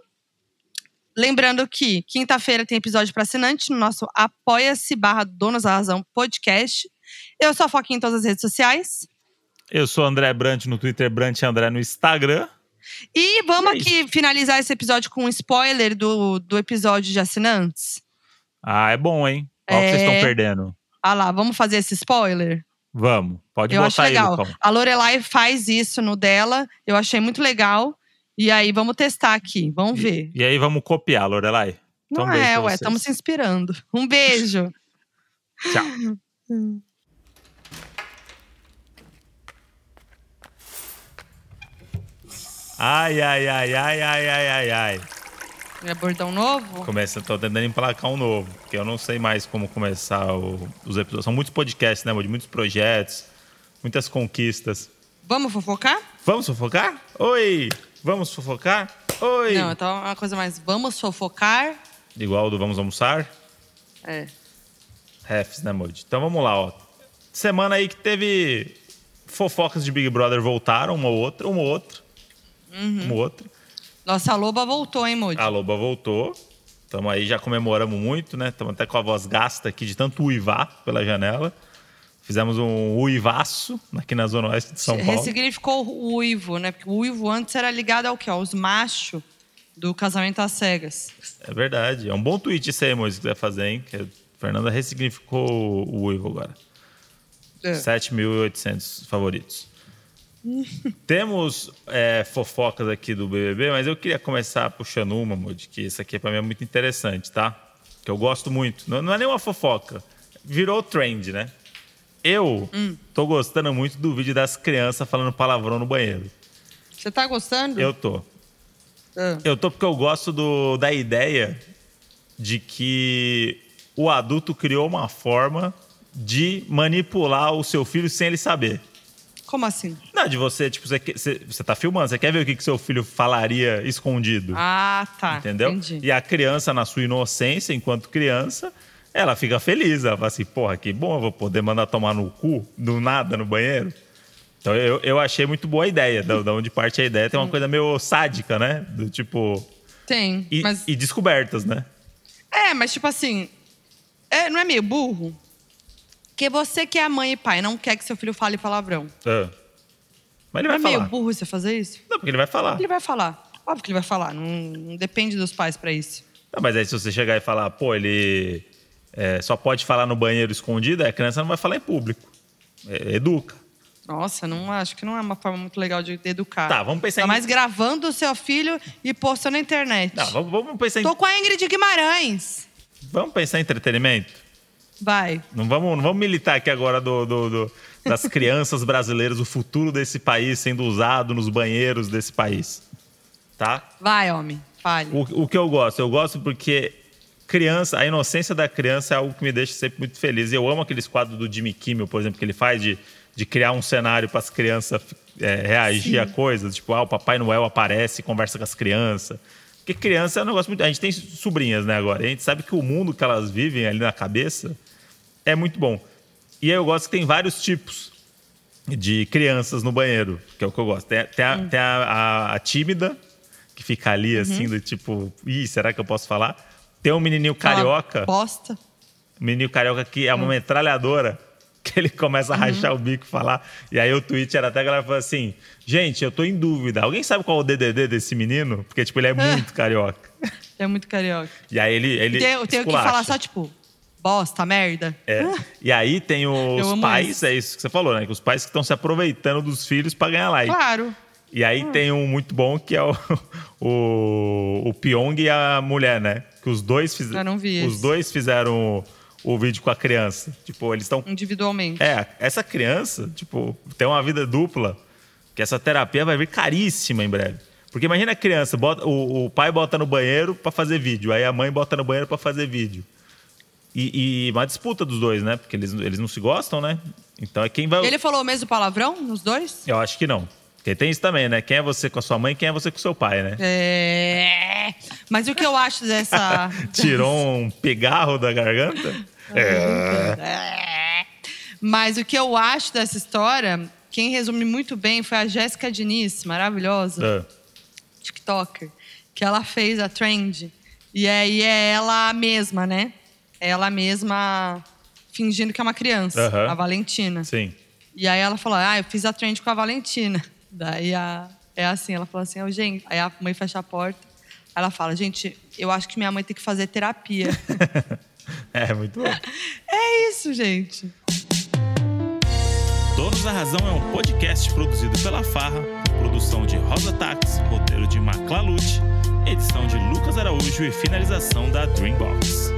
Lembrando que quinta-feira tem episódio para assinante no nosso Apoia-se barra Donos da Razão podcast. Eu sou a Foquinha em todas as redes sociais. Eu sou o André Brant no Twitter, Brant André no Instagram. E vamos É aqui finalizar esse episódio com um spoiler do, do episódio de assinantes. Ah, é bom, hein? Qual que vocês É. estão perdendo? Ah lá, vamos fazer esse spoiler? Vamos, pode eu acho botar aí, legal. A Lorelai faz isso no dela, eu achei muito legal. E aí, vamos testar aqui, vamos ver. E aí vamos copiar, Lorelai. Então, Não beijo é, ué, estamos se inspirando. Um beijo. Tchau. Ai, ai, ai, ai, ai, ai, ai, ai. É bordão novo? Começa, tô tentando emplacar um novo, porque eu não sei mais como começar o- os episódios. São muitos podcasts, né? De muitos projetos, muitas conquistas. Vamos fofocar? Vamos fofocar? Oi! Vamos fofocar? Oi! Não, então é uma coisa mais. Vamos fofocar? Igual do Vamos Almoçar? É. Refs, né, Moody? Então vamos lá, ó. Semana aí que teve fofocas de Big Brother voltaram, uma ou outra, uma ou outra. Uhum. Uma ou outra. Nossa, a loba voltou, hein, Moody? A Loba voltou. Tamo aí, já comemoramos muito, né? Estamos até com a voz gasta aqui de tanto uivar pela janela. Fizemos um uivaço aqui na Zona Oeste de São Paulo. Ressignificou o uivo, né? Porque o uivo antes era ligado ao quê? Aos machos do casamento às cegas. É verdade. É um bom tweet isso aí, que quiser fazer, hein? Que a Fernanda ressignificou o uivo agora. É. 7.800 favoritos. Temos é, fofocas aqui do BBB, mas eu queria começar puxando uma, Moody, que isso aqui pra mim é muito interessante, tá? Que eu gosto muito. Não, não é nenhuma fofoca. Virou trend, né? Eu Hum. tô gostando muito do vídeo das crianças falando palavrão no banheiro. Você tá gostando? Eu tô. Ah. Eu tô porque eu gosto do, da ideia de que o adulto criou uma forma de manipular o seu filho sem ele saber. Como assim? Não, de você, tipo, você, você, você tá filmando, você quer ver o que, que seu filho falaria escondido. Ah, tá. entendeu? Entendi. E a criança, na sua inocência, enquanto criança, ela fica feliz. Ela fala assim, porra, que bom, eu vou poder mandar tomar no cu, do nada, no banheiro. Então eu, eu achei muito boa a ideia, da, da onde parte a ideia. Tem uma coisa meio sádica, né? Do tipo. Tem. E, mas... e descobertas, né? É, mas tipo assim. É, não é meio burro? Porque você que é mãe e pai não quer que seu filho fale palavrão. Ah. Mas ele Não é vai meio falar. burro você fazer isso? Não, porque ele vai falar. Ele vai falar. Óbvio que ele vai falar. Não, não depende dos pais pra isso. Não, mas aí se você chegar e falar, pô, ele é, só pode falar no banheiro escondido, a criança não vai falar em público. É, educa. Nossa, não acho que não é uma forma muito legal de educar. Tá, vamos pensar Ainda em. mais gravando o seu filho e postando na internet. Não, vamos, vamos pensar em. Tô com a Ingrid Guimarães. Vamos pensar em entretenimento? Vai. Não vamos, não vamos militar aqui agora do, do- do- das crianças brasileiras, o futuro desse país sendo usado nos banheiros desse país. Tá? Vai, homem. Fale. O, o que eu gosto? Eu gosto porque criança, a inocência da criança é algo que me deixa sempre muito feliz. Eu amo aqueles quadros do Jimmy Kimmel, por exemplo, que ele faz de, de criar um cenário para as crianças é, reagir a coisas. Tipo, ah, o Papai Noel aparece e conversa com as crianças. Porque criança é um negócio muito. A gente tem sobrinhas, né, agora. E a gente sabe que o mundo que elas vivem ali na cabeça é muito bom. E aí eu gosto que tem vários tipos de crianças no banheiro, que é o que eu gosto. Tem, tem a, tem a- a- a tímida, que fica ali assim, do tipo, ih, será que eu posso falar? Tem um menininho carioca, Bosta. um menininho carioca que é uma metralhadora, que ele começa a rachar o bico e falar. E aí o tweet era até a galera falando assim: gente, eu tô em dúvida. Alguém sabe qual é o DDD desse menino? Porque, tipo, ele é muito carioca. É muito carioca. E aí ele. ele Tem- Eu tenho que falar só, tipo, bosta, merda. É. E aí tem os pais, isso. é isso que você falou, né? Os pais que estão se aproveitando dos filhos pra ganhar like. Claro. E aí tem um muito bom que é o, o, o Pyong e a mulher, né? Que os dois fizeram. Os esse. dois fizeram o, o vídeo com a criança. Tipo, eles estão. Individualmente. É, essa criança, tipo, tem uma vida dupla. Que essa terapia vai vir caríssima em breve. Porque imagina a criança, bota, o, o pai bota no banheiro pra fazer vídeo, aí a mãe bota no banheiro pra fazer vídeo. E, e uma disputa dos dois, né? Porque eles, eles não se gostam, né? Então é quem vai. Ele falou o mesmo palavrão nos dois? Eu acho que não. Porque tem isso também, né? Quem é você com a sua mãe, quem é você com o seu pai, né? É. Mas o que eu acho dessa. Tirou um pegarro da garganta? É. Mas o que eu acho dessa história, quem resume muito bem foi a Jéssica Diniz, maravilhosa, Ah, TikToker, que ela fez a trend. E aí é ela mesma, né? Ela mesma fingindo que é uma criança, Aham. a Valentina. sim. E aí ela falou: Ah, eu fiz a trend com a Valentina. Daí a, é assim, ela falou assim, "Ô, gente. Aí a mãe fecha a porta. Ela fala, gente, eu acho que minha mãe tem que fazer terapia. É, muito bom. é isso, gente. Donos da Razão é um podcast produzido pela Farra, produção de Rosa Tax, roteiro de Maclalute, edição de Lucas Araújo e finalização da Dreambox.